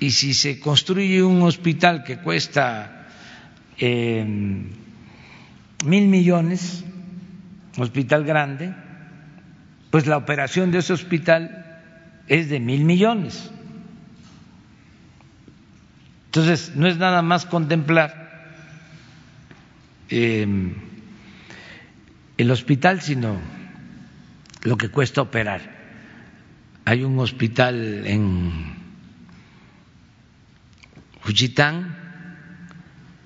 Y si se construye un hospital que cuesta em, mil millones, hospital grande, pues la operación de ese hospital es de mil millones. Entonces, no es nada más contemplar Em, el hospital, sino lo que cuesta operar. Hay un hospital en Juchitán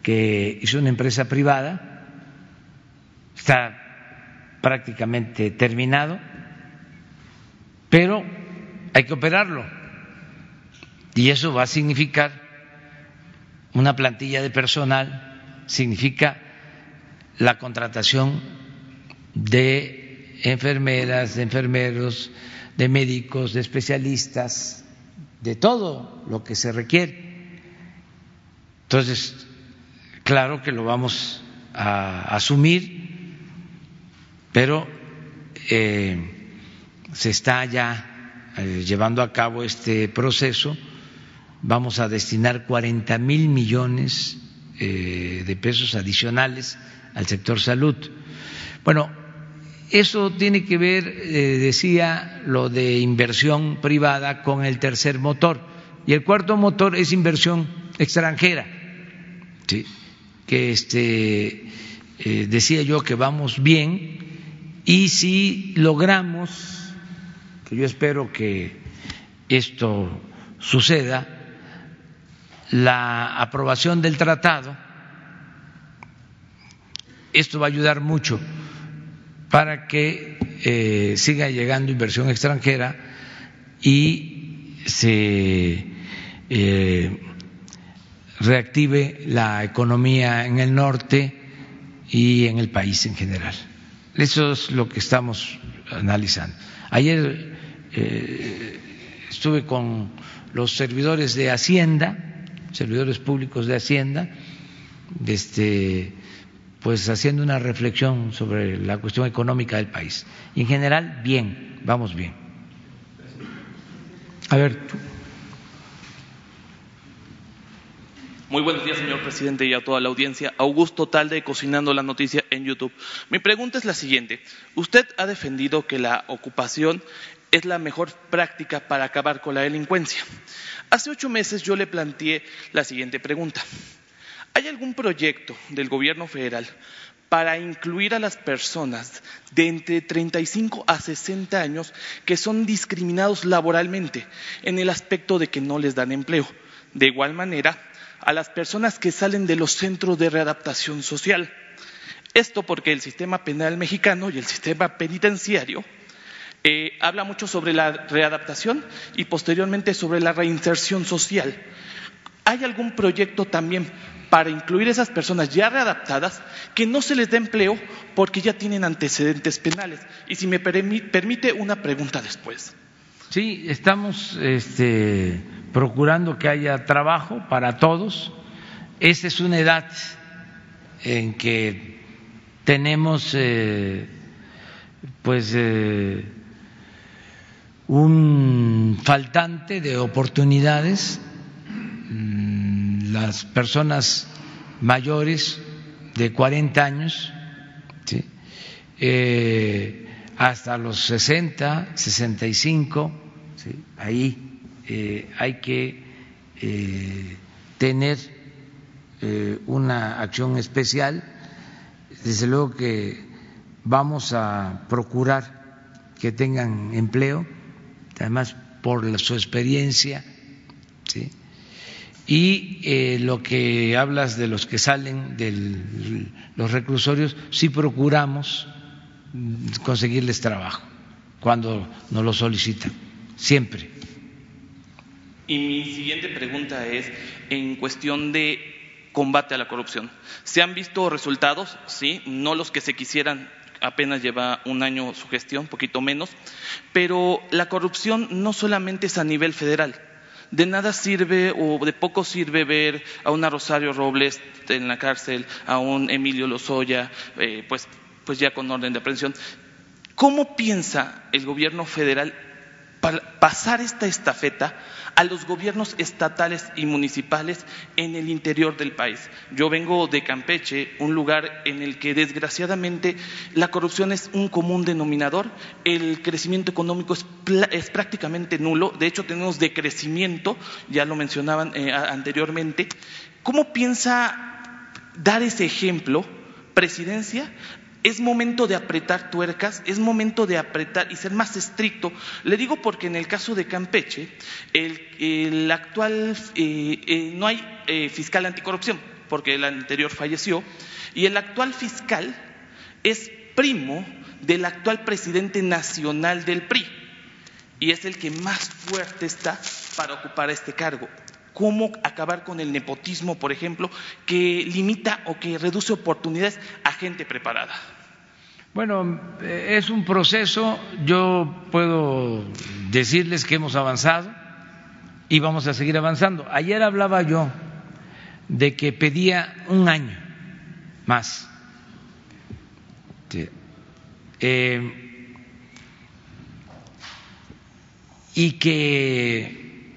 que hizo una empresa privada, está prácticamente terminado, pero hay que operarlo. Y eso va a significar una plantilla de personal, significa la contratación de enfermeras, de enfermeros, de médicos, de especialistas, de todo lo que se requiere. Entonces, claro que lo vamos a asumir, pero eh, se está ya eh, llevando a cabo este proceso. Vamos a destinar 40 mil millones eh, de pesos adicionales al sector salud. Bueno, eso tiene que ver, decía, lo de inversión privada con el tercer motor. Y el cuarto motor es inversión extranjera. Que este, decía yo que vamos bien y si logramos, que yo espero que esto suceda, la aprobación del tratado, esto va a ayudar mucho para que eh, siga llegando inversión extranjera y se eh, reactive la economía en el norte y en el país en general. Eso es lo que estamos analizando. Ayer eh, estuve con los servidores de Hacienda, servidores públicos de Hacienda, este, pues haciendo una reflexión sobre la cuestión económica del país. en general, bien, vamos bien. A ver. Muy buenos días, señor presidente, y a toda la audiencia. Augusto Talde, Cocinando la Noticia en YouTube. Mi pregunta es la siguiente. Usted ha defendido que la ocupación es la mejor práctica para acabar con la delincuencia. Hace ocho meses yo le planteé la siguiente pregunta. ¿Hay algún proyecto del gobierno federal para incluir a las personas de entre 35 a 60 años que son discriminados laboralmente en el aspecto de que no les dan empleo? De igual manera, a las personas que salen de los centros de readaptación social. Esto porque el sistema penal mexicano y el sistema penitenciario eh, habla mucho sobre la readaptación y posteriormente sobre la reinserción social. ¿Hay algún proyecto también para incluir esas personas ya readaptadas que no se les dé empleo porque ya tienen antecedentes penales. Y si me permite una pregunta después. Sí, estamos este, procurando que haya trabajo para todos. Esta es una edad en que tenemos eh, pues eh, un faltante de oportunidades, mm, las personas mayores de 40 años, eh, hasta los 60, 65, ¿sí? ahí eh, hay que eh, tener una acción especial. Desde luego que vamos a procurar que tengan empleo además por su experiencia, ¿sí? y eh, lo que hablas de los que salen de los reclusorios, sí procuramos conseguirles trabajo cuando nos lo solicitan, siempre. Y mi siguiente pregunta es en cuestión de combate a la corrupción. ¿Se han visto resultados? Sí, no los que se quisieran apenas lleva un año su gestión, poquito menos, pero la corrupción no solamente es a nivel federal. De nada sirve o de poco sirve ver a una Rosario Robles en la cárcel, a un Emilio Lozoya, eh, pues, pues ya con orden de aprehensión. ¿Cómo piensa el gobierno federal pasar esta estafeta a los gobiernos estatales y municipales en el interior del país. Yo vengo de Campeche, un lugar en el que desgraciadamente la corrupción es un común denominador, el crecimiento económico es, prácticamente nulo, de hecho tenemos decrecimiento, ya lo mencionaban eh, anteriormente. ¿Cómo piensa dar ese ejemplo, presidencia, es momento de apretar tuercas, es momento de apretar y ser más estricto. Le digo porque en el caso de Campeche, el, actual, eh, eh, no hay eh, fiscal anticorrupción, porque el anterior falleció, y el actual fiscal es primo del actual presidente nacional del PRI, y es el que más fuerte está para ocupar este cargo cómo acabar con el nepotismo, por ejemplo, que limita o que reduce oportunidades a gente preparada. Bueno, es un proceso, yo puedo decirles que hemos avanzado y vamos a seguir avanzando. Ayer hablaba yo de que pedía un año más. Eh, y que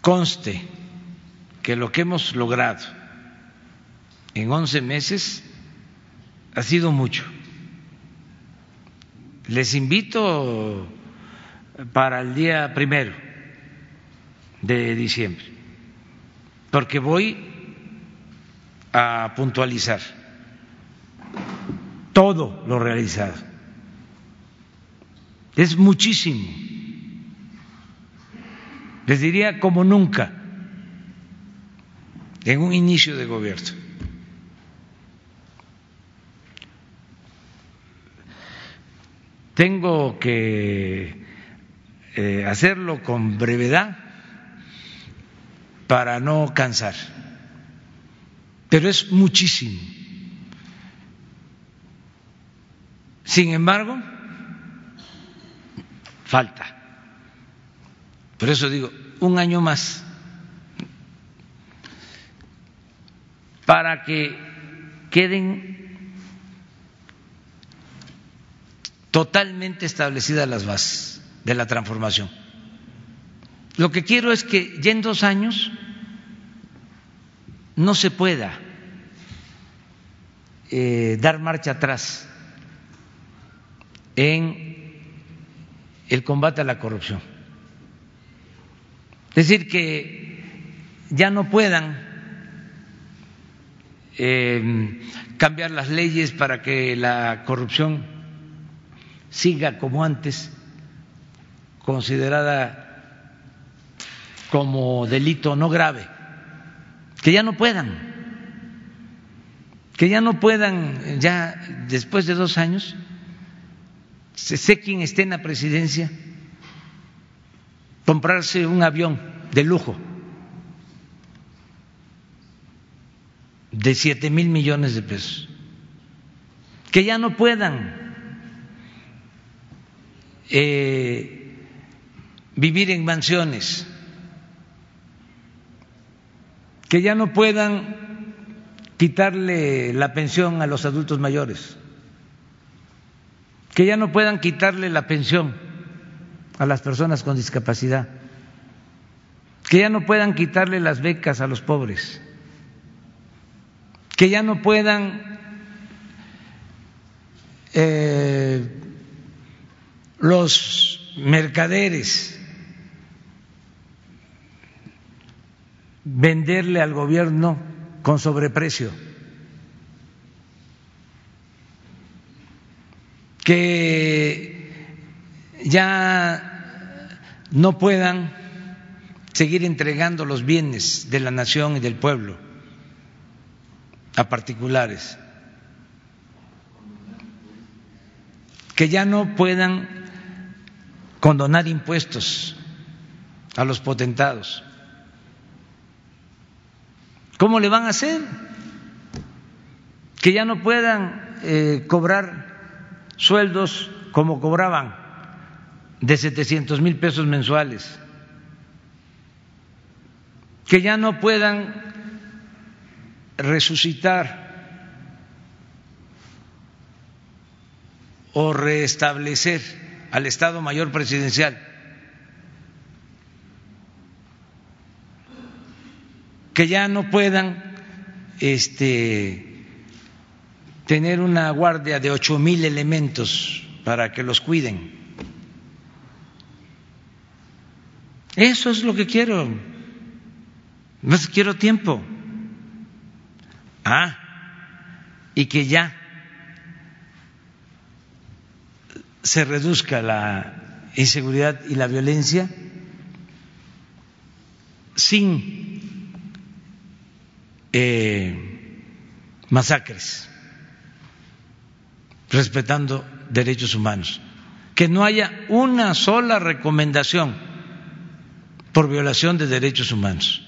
conste que lo que hemos logrado en once meses ha sido mucho les invito para el día primero de diciembre, porque voy a puntualizar todo lo realizado. Es muchísimo. Les diría como nunca en un inicio de gobierno. Tengo que eh, hacerlo con brevedad para no cansar, pero es muchísimo. Sin embargo, falta. Por eso digo, un año más para que queden totalmente establecidas las bases de la transformación. Lo que quiero es que ya en dos años no se pueda eh, dar marcha atrás en el combate a la corrupción. Es decir, que ya no puedan eh, cambiar las leyes para que la corrupción siga como antes, considerada como delito no grave, que ya no puedan, que ya no puedan, ya después de dos años, sé quien esté en la presidencia, comprarse un avión de lujo de siete mil millones de pesos, que ya no puedan eh, vivir en mansiones, que ya no puedan quitarle la pensión a los adultos mayores, que ya no puedan quitarle la pensión a las personas con discapacidad, que ya no puedan quitarle las becas a los pobres, que ya no puedan eh, los mercaderes venderle al gobierno con sobreprecio, que ya no puedan seguir entregando los bienes de la nación y del pueblo a particulares, que ya no puedan condonar impuestos a los potentados ¿Cómo le van a hacer? Que ya no puedan eh, cobrar sueldos como cobraban de 700 mil pesos mensuales, que ya no puedan resucitar o restablecer al Estado Mayor Presidencial que ya no puedan este, tener una guardia de ocho mil elementos para que los cuiden. Eso es lo que quiero. No quiero tiempo. Ah, y que ya se reduzca la inseguridad y la violencia sin eh, masacres, respetando derechos humanos, que no haya una sola recomendación por violación de derechos humanos.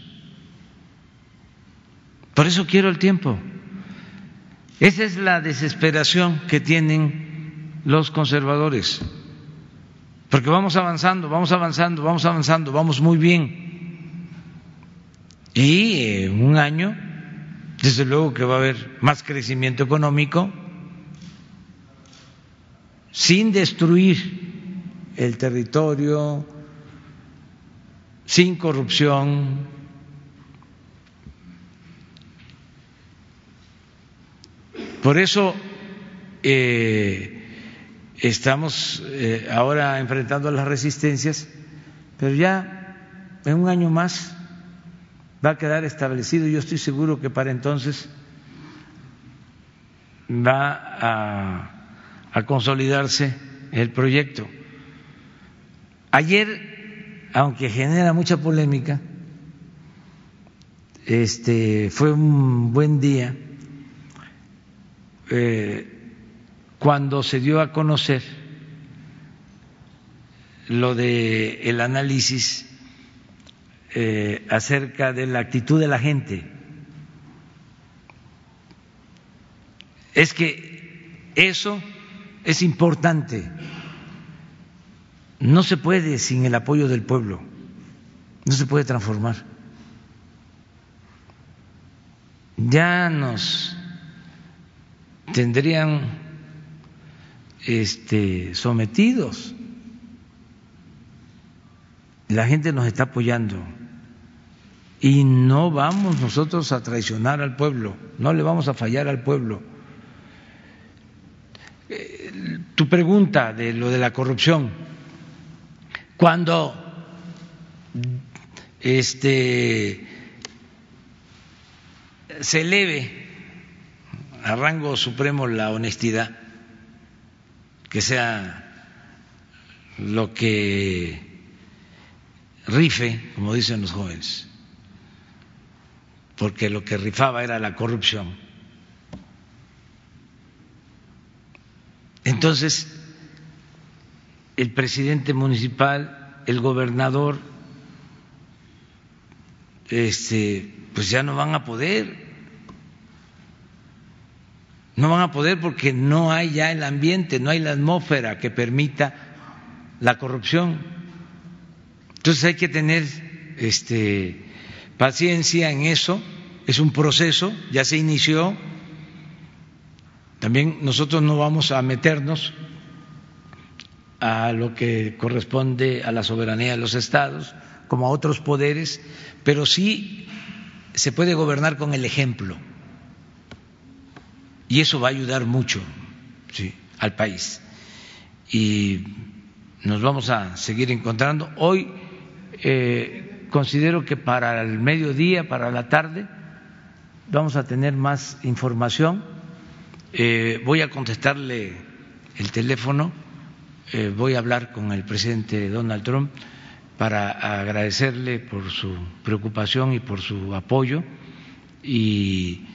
Por eso quiero el tiempo. Esa es la desesperación que tienen los conservadores, porque vamos avanzando, vamos avanzando, vamos avanzando, vamos muy bien. Y en un año desde luego que va a haber más crecimiento económico sin destruir el territorio, sin corrupción. Por eso eh, estamos eh, ahora enfrentando las resistencias, pero ya en un año más va a quedar establecido. Yo estoy seguro que para entonces va a, consolidarse el proyecto. Ayer, aunque genera mucha polémica, este fue un buen día eh, cuando se dio a conocer lo de el análisis eh, acerca de la actitud de la gente. Es que eso es importante. No se puede sin el apoyo del pueblo, no se puede transformar. Ya nos tendrían este, sometidos. La gente nos está apoyando y no vamos nosotros a traicionar al pueblo, no le vamos a fallar al pueblo. Eh, tu pregunta de lo de la corrupción, cuando este se eleve a rango supremo la honestidad, que sea lo que rife, como dicen los jóvenes porque lo que rifaba era la corrupción. Entonces, el presidente municipal, el gobernador, este, pues ya no van a poder. No van a poder porque no hay ya el ambiente, no hay la atmósfera que permita la corrupción. Entonces hay que tener este paciencia en eso es un proceso, ya se inició. También nosotros no vamos a meternos a lo que corresponde a la soberanía de los estados, como a otros poderes, pero sí se puede gobernar con el ejemplo. Y eso va a ayudar mucho sí, al país. Y nos vamos a seguir encontrando. Hoy eh, considero que para el mediodía, para la tarde, vamos a tener más información. Eh, voy a contestarle el teléfono, eh, voy a hablar con el presidente Donald Trump para agradecerle por su preocupación y por su apoyo y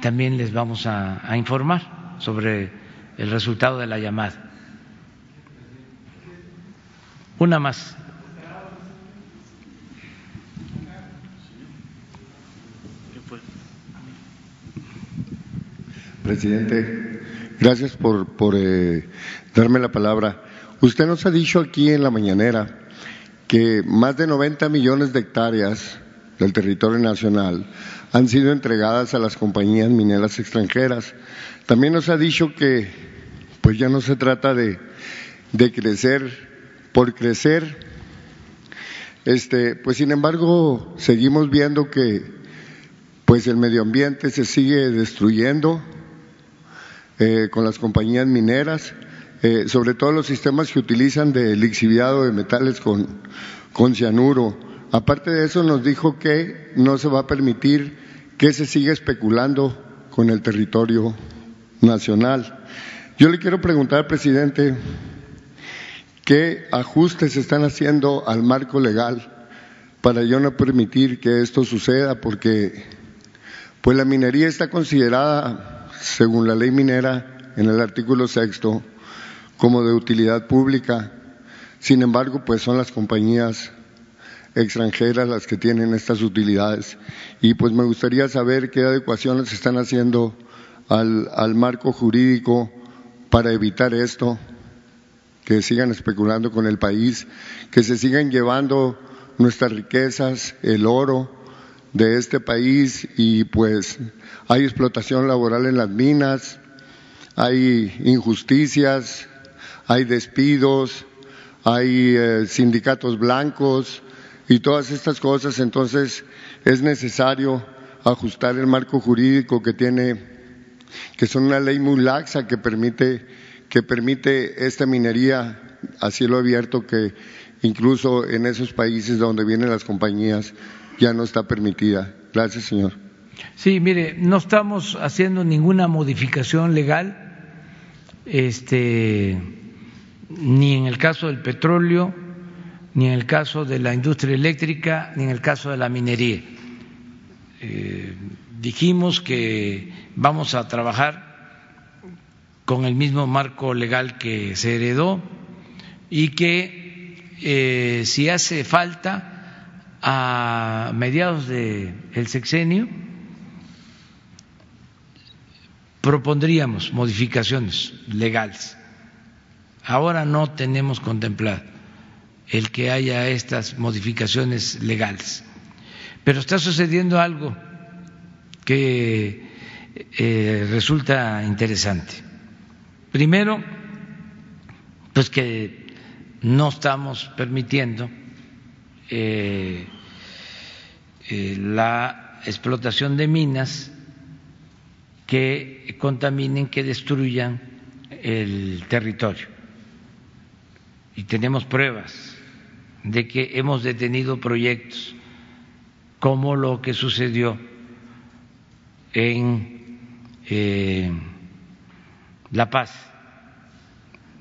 también les vamos a, informar sobre el resultado de la llamada. Una más. Presidente, gracias por, por eh, darme la palabra. Usted nos ha dicho aquí en la mañanera que más de 90 millones de hectáreas del territorio nacional han sido entregadas a las compañías mineras extranjeras. También nos ha dicho que pues ya no se trata de, crecer por crecer. Este, pues sin embargo, seguimos viendo que pues el medio ambiente se sigue destruyendo eh, con las compañías mineras, eh, sobre todo los sistemas que utilizan de lixiviado de metales con cianuro. Aparte de eso, nos dijo que no se va a permitir que se siga especulando con el territorio nacional. Yo le quiero preguntar, presidente, ¿qué ajustes están haciendo al marco legal para yo no permitir que esto suceda? Porque pues la minería está considerada, según la ley minera, en el artículo sexto, como de utilidad pública. Sin embargo, pues son las compañías extranjeras las que tienen estas utilidades. Y pues me gustaría saber qué adecuaciones se están haciendo al, marco jurídico para evitar esto, que sigan especulando con el país, que se sigan llevando nuestras riquezas, el oro de este país y pues hay explotación laboral en las minas, hay injusticias, hay despidos, hay eh, sindicatos blancos y todas estas cosas, entonces es necesario ajustar el marco jurídico que tiene que son una ley muy laxa que permite, que permite esta minería a cielo abierto que incluso en esos países donde vienen las compañías ya no está permitida. Gracias, señor. Sí, mire, no estamos haciendo ninguna modificación legal, este, ni en el caso del petróleo, ni en el caso de la industria eléctrica, ni en el caso de la minería. Eh, dijimos que vamos a trabajar con el mismo marco legal que se heredó y que eh, si hace falta a mediados del sexenio propondríamos modificaciones legales. Ahora no tenemos contemplado el que haya estas modificaciones legales, pero está sucediendo algo que eh, resulta interesante. Primero, pues que no estamos permitiendo eh, eh, la explotación de minas que contaminen, que destruyan el territorio. Y tenemos pruebas de que hemos detenido proyectos como lo que sucedió en eh, La Paz,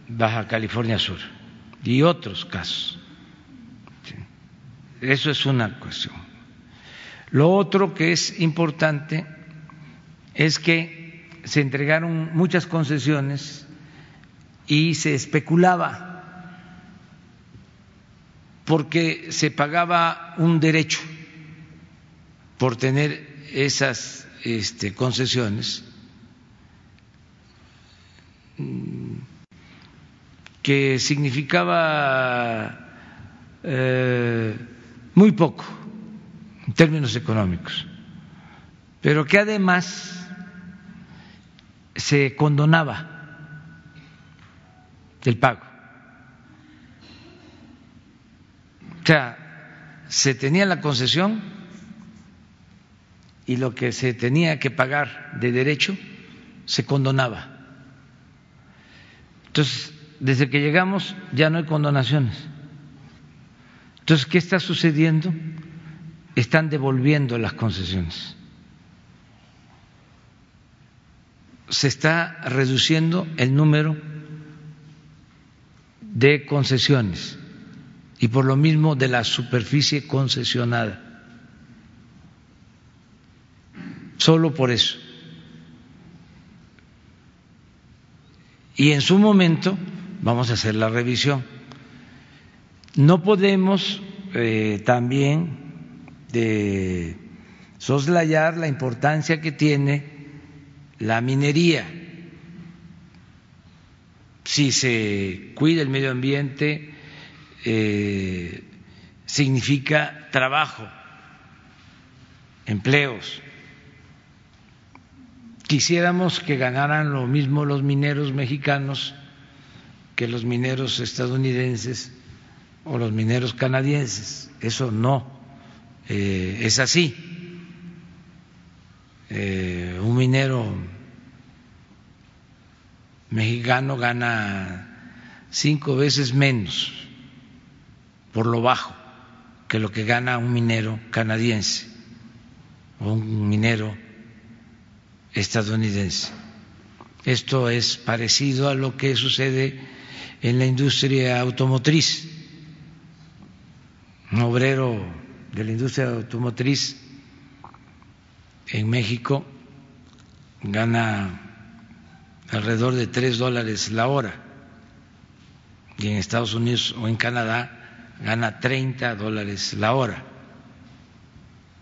Baja California Sur, y otros casos. Eso es una cuestión. Lo otro que es importante es que se entregaron muchas concesiones y se especulaba porque se pagaba un derecho por tener esas este, concesiones que significaba eh, muy poco en términos económicos. pero que además se condonaba el pago. O sea, se tenía la concesión y lo que se tenía que pagar de derecho se condonaba. Entonces, desde que llegamos ya no hay condonaciones. Entonces, ¿qué está sucediendo? Están devolviendo las concesiones. Se está reduciendo el número de concesiones y por lo mismo de la superficie concesionada. Solo por eso. Y en su momento vamos a hacer la revisión. No podemos eh, también soslayar la importancia que tiene la minería. Si se cuida el medio ambiente, eh, significa trabajo, empleos. Quisiéramos que ganaran lo mismo los mineros mexicanos que los mineros estadounidenses o los mineros canadienses. Eso no eh, es así. Eh, un minero mexicano gana cinco veces menos por lo bajo que lo que gana un minero canadiense o un minero estadounidense. Esto es parecido a lo que sucede en la industria automotriz. Un obrero de la industria automotriz en México gana alrededor de tres dólares la hora y en Estados Unidos o en Canadá gana 30 dólares la hora.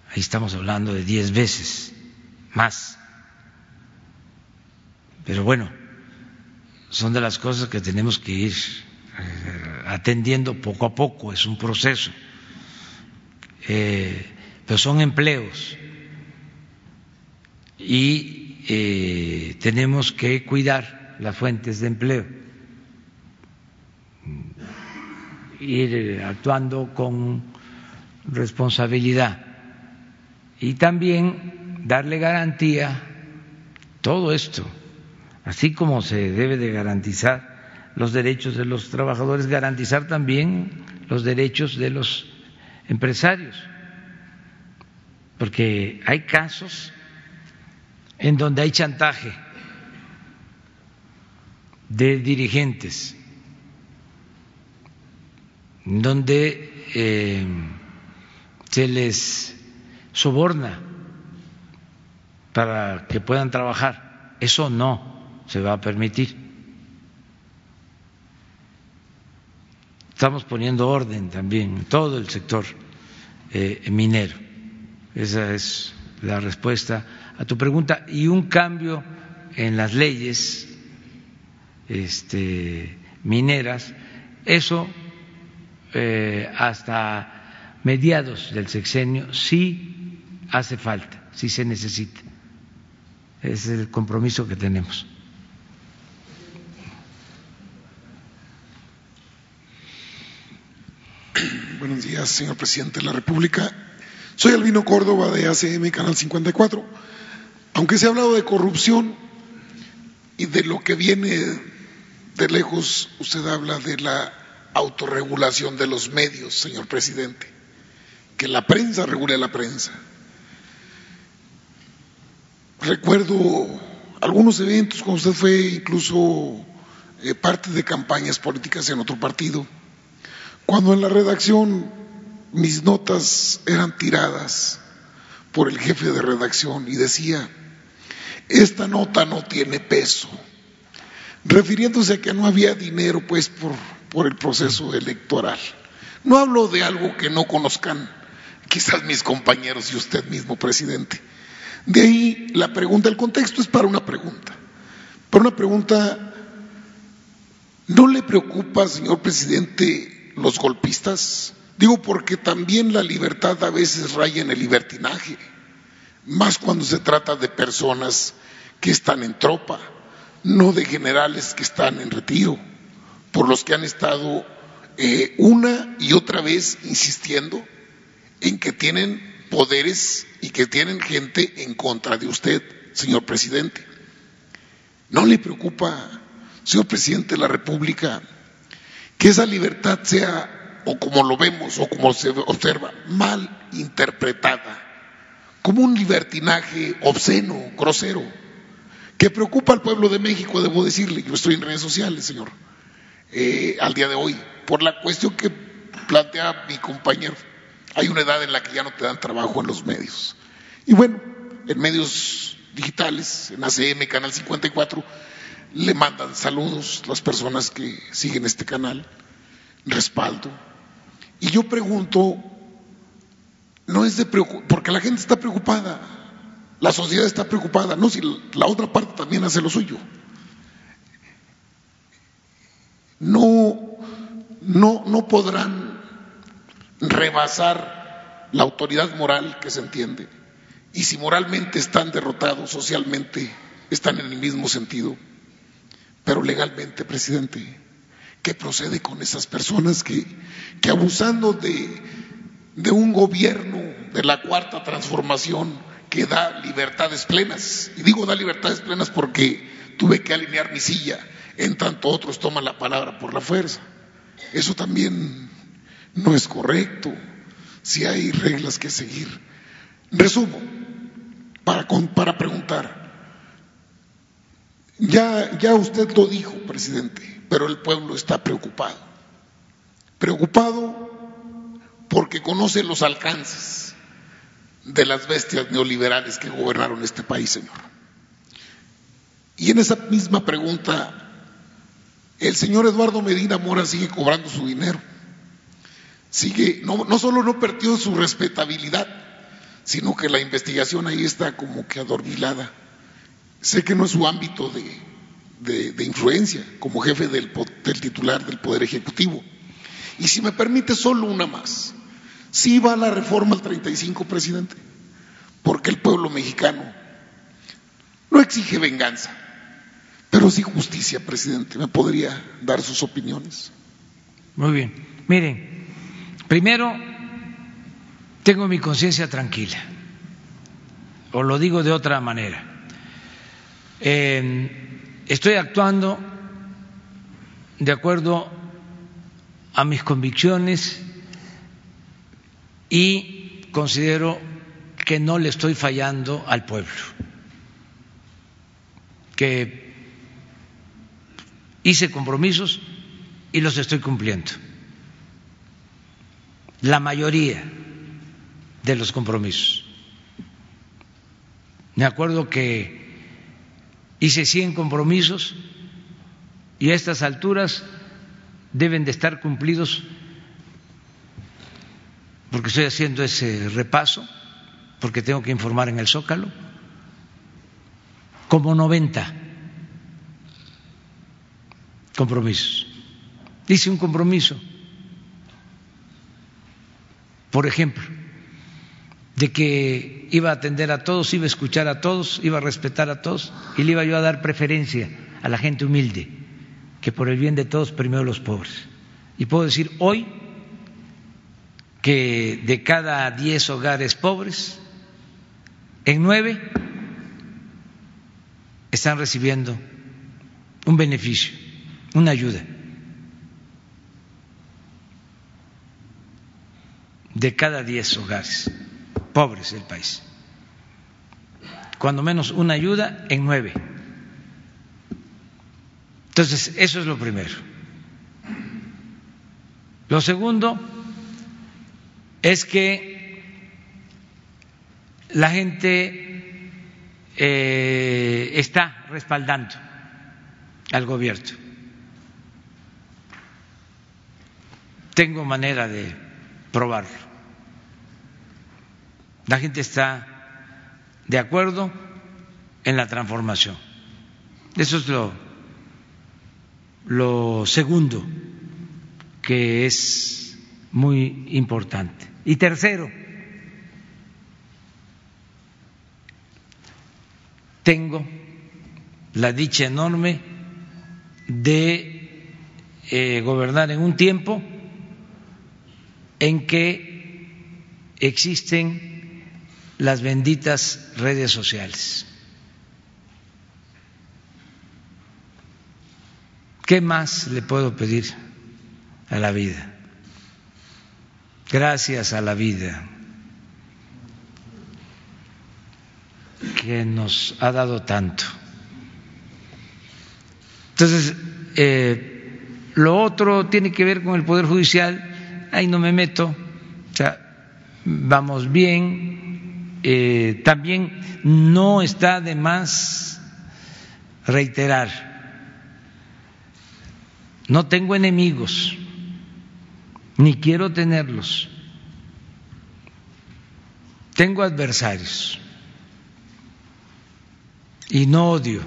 Ahí estamos hablando de diez veces más. Pero bueno, son de las cosas que tenemos que ir eh, atendiendo poco a poco, es un proceso. Eh, pero son empleos y eh, tenemos que cuidar las fuentes de empleo, ir actuando con responsabilidad. Y también darle garantía todo esto. Así como se debe de garantizar los derechos de los trabajadores, garantizar también los derechos de los empresarios, porque hay casos en donde hay chantaje de dirigentes, donde eh, se les soborna para que puedan trabajar. Eso no se va a permitir. Estamos poniendo orden también en todo el sector eh, minero. Esa es la respuesta a tu pregunta. Y un cambio en las leyes este, mineras, eso eh, hasta mediados del sexenio sí hace falta, sí se necesita. Es el compromiso que tenemos. Buenos días, señor presidente de la República. Soy Albino Córdoba de ACM Canal 54. Aunque se ha hablado de corrupción y de lo que viene de lejos, usted habla de la autorregulación de los medios, señor presidente. Que la prensa regule la prensa. Recuerdo algunos eventos cuando usted fue incluso eh, parte de campañas políticas en otro partido cuando en la redacción mis notas eran tiradas por el jefe de redacción y decía, esta nota no tiene peso, refiriéndose a que no había dinero pues por, por el proceso electoral. No hablo de algo que no conozcan quizás mis compañeros y usted mismo, presidente. De ahí la pregunta, el contexto es para una pregunta. Para una pregunta, ¿no le preocupa, señor presidente, los golpistas? Digo porque también la libertad a veces raya en el libertinaje. más cuando se trata de personas que están en tropa, no de generales que están en retiro, por los que han estado eh, una y otra vez insistiendo en que tienen poderes y que tienen gente en contra de usted, señor presidente. ¿No le preocupa, señor presidente de la República, que esa libertad sea, o como lo vemos, o como se observa, mal interpretada, como un libertinaje obsceno, grosero, que preocupa al pueblo de México, debo decirle, yo estoy en redes sociales, señor, eh, al día de hoy, por la cuestión que plantea mi compañero. Hay una edad en la que ya no te dan trabajo en los medios. Y bueno, en medios digitales, en ACM, Canal 54, le mandan saludos las personas que siguen este canal, respaldo. Y yo pregunto, no es de preocupación, porque la gente está preocupada, la sociedad está preocupada, no si la otra parte también hace lo suyo. No, no, no podrán rebasar la autoridad moral que se entiende. Y si moralmente están derrotados, socialmente están en el mismo sentido. Pero legalmente, presidente, ¿qué procede con esas personas que, que abusando de, de un gobierno de la cuarta transformación que da libertades plenas? Y digo da libertades plenas porque tuve que alinear mi silla, en tanto otros toman la palabra por la fuerza. Eso también no es correcto, si hay reglas que seguir. Resumo, para, para preguntar, ya, ya usted lo dijo, presidente, pero el pueblo está preocupado. Preocupado porque conoce los alcances de las bestias neoliberales que gobernaron este país, señor. Y en esa misma pregunta, el señor Eduardo Medina Mora sigue cobrando su dinero sigue, no, no solo no perdió su respetabilidad, sino que la investigación ahí está como que adormilada. Sé que no es su ámbito de, influencia como jefe del, del, titular del Poder Ejecutivo. Y si me permite solo una más, sí va la reforma al 35, presidente, porque el pueblo mexicano no exige venganza, pero sí justicia, presidente. ¿Me podría dar sus opiniones? Muy bien. Miren, Primero, tengo mi conciencia tranquila, o lo digo de otra manera. estoy actuando de acuerdo a mis convicciones y considero que no le estoy fallando al pueblo, que hice compromisos y los estoy cumpliendo la mayoría de los compromisos. Me acuerdo que hice 100 compromisos y a estas alturas deben de estar cumplidos, porque estoy haciendo ese repaso, porque tengo que informar en el Zócalo, como 90 compromisos. Hice un compromiso por ejemplo, de que iba a atender a todos, iba a escuchar a todos, iba a respetar a todos y le iba yo a dar preferencia a la gente humilde, que por el bien de todos primero los pobres. Y puedo decir hoy que de cada diez hogares pobres, en nueve están recibiendo un beneficio, una ayuda. de cada diez hogares pobres del país. Cuando menos una ayuda en nueve. Entonces, eso es lo primero. Lo segundo es que la gente eh, está respaldando al gobierno. Tengo manera de probarlo. La gente está de acuerdo en la transformación. Eso es lo, lo segundo que es muy importante. Y tercero, tengo la dicha enorme de eh, gobernar en un tiempo en que existen las benditas redes sociales. ¿Qué más le puedo pedir a la vida? Gracias a la vida que nos ha dado tanto. Entonces, eh, lo otro tiene que ver con el Poder Judicial, ahí no me meto, o sea, vamos bien, eh, también no está de más reiterar, no tengo enemigos, ni quiero tenerlos, tengo adversarios y no odio,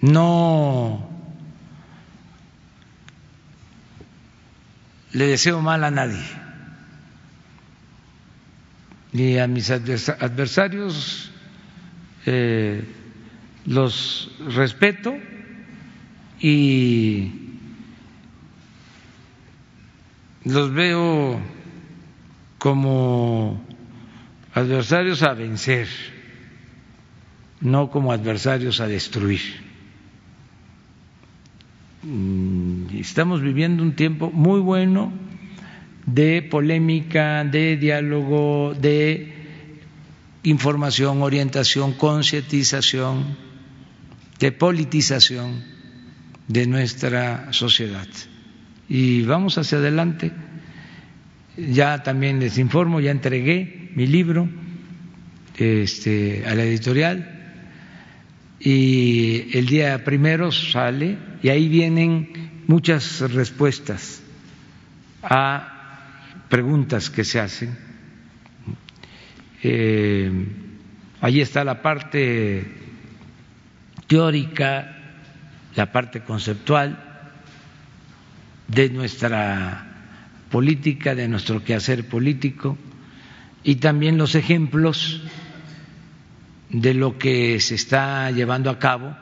no le deseo mal a nadie. Y a mis adversarios eh, los respeto y los veo como adversarios a vencer no como adversarios a destruir. Mm, estamos viviendo un tiempo muy bueno de polémica, de diálogo, de información, orientación, concientización, de politización de nuestra sociedad. Y vamos hacia adelante. Ya también les informo, ya entregué mi libro este, a la editorial y el día primero sale y ahí vienen muchas respuestas a preguntas que se hacen. Eh, ahí está la parte teórica, la parte conceptual de nuestra política, de nuestro quehacer político y también los ejemplos de lo que se está llevando a cabo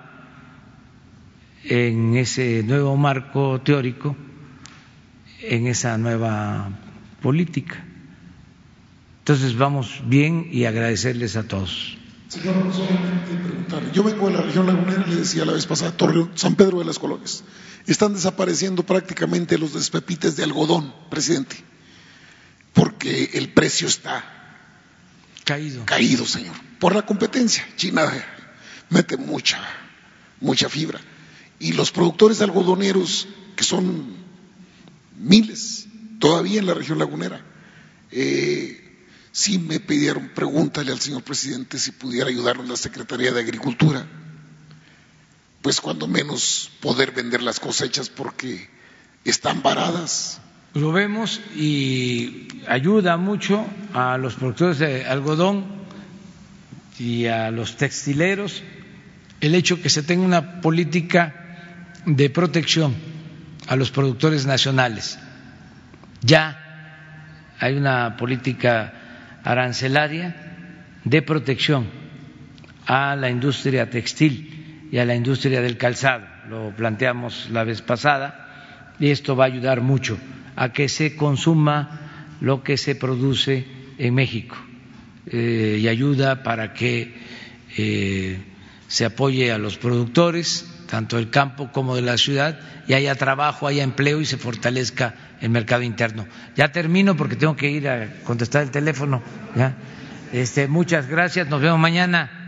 en ese nuevo marco teórico, en esa nueva política. Entonces vamos bien y agradecerles a todos. Señor, solamente preguntar. Yo vengo de la región lagunera, le decía la vez pasada, Torreón, San Pedro de las Colonias. Están desapareciendo prácticamente los despepites de algodón, presidente, porque el precio está caído. Caído, señor por la competencia. China mete mucha, mucha fibra. Y los productores algodoneros, que son miles todavía en la región lagunera, eh, sí me pidieron, pregúntale al señor presidente si pudiera ayudarnos la Secretaría de Agricultura, pues cuando menos poder vender las cosechas porque están varadas. Lo vemos y ayuda mucho a los productores de algodón y a los textileros el hecho que se tenga una política de protección a los productores nacionales. Ya hay una política arancelaria de protección a la industria textil y a la industria del calzado. Lo planteamos la vez pasada y esto va a ayudar mucho a que se consuma lo que se produce en México eh, y ayuda para que eh, se apoye a los productores, tanto del campo como de la ciudad, y haya trabajo, haya empleo y se fortalezca el mercado interno. Ya termino porque tengo que ir a contestar el teléfono. Este, muchas gracias, nos vemos mañana.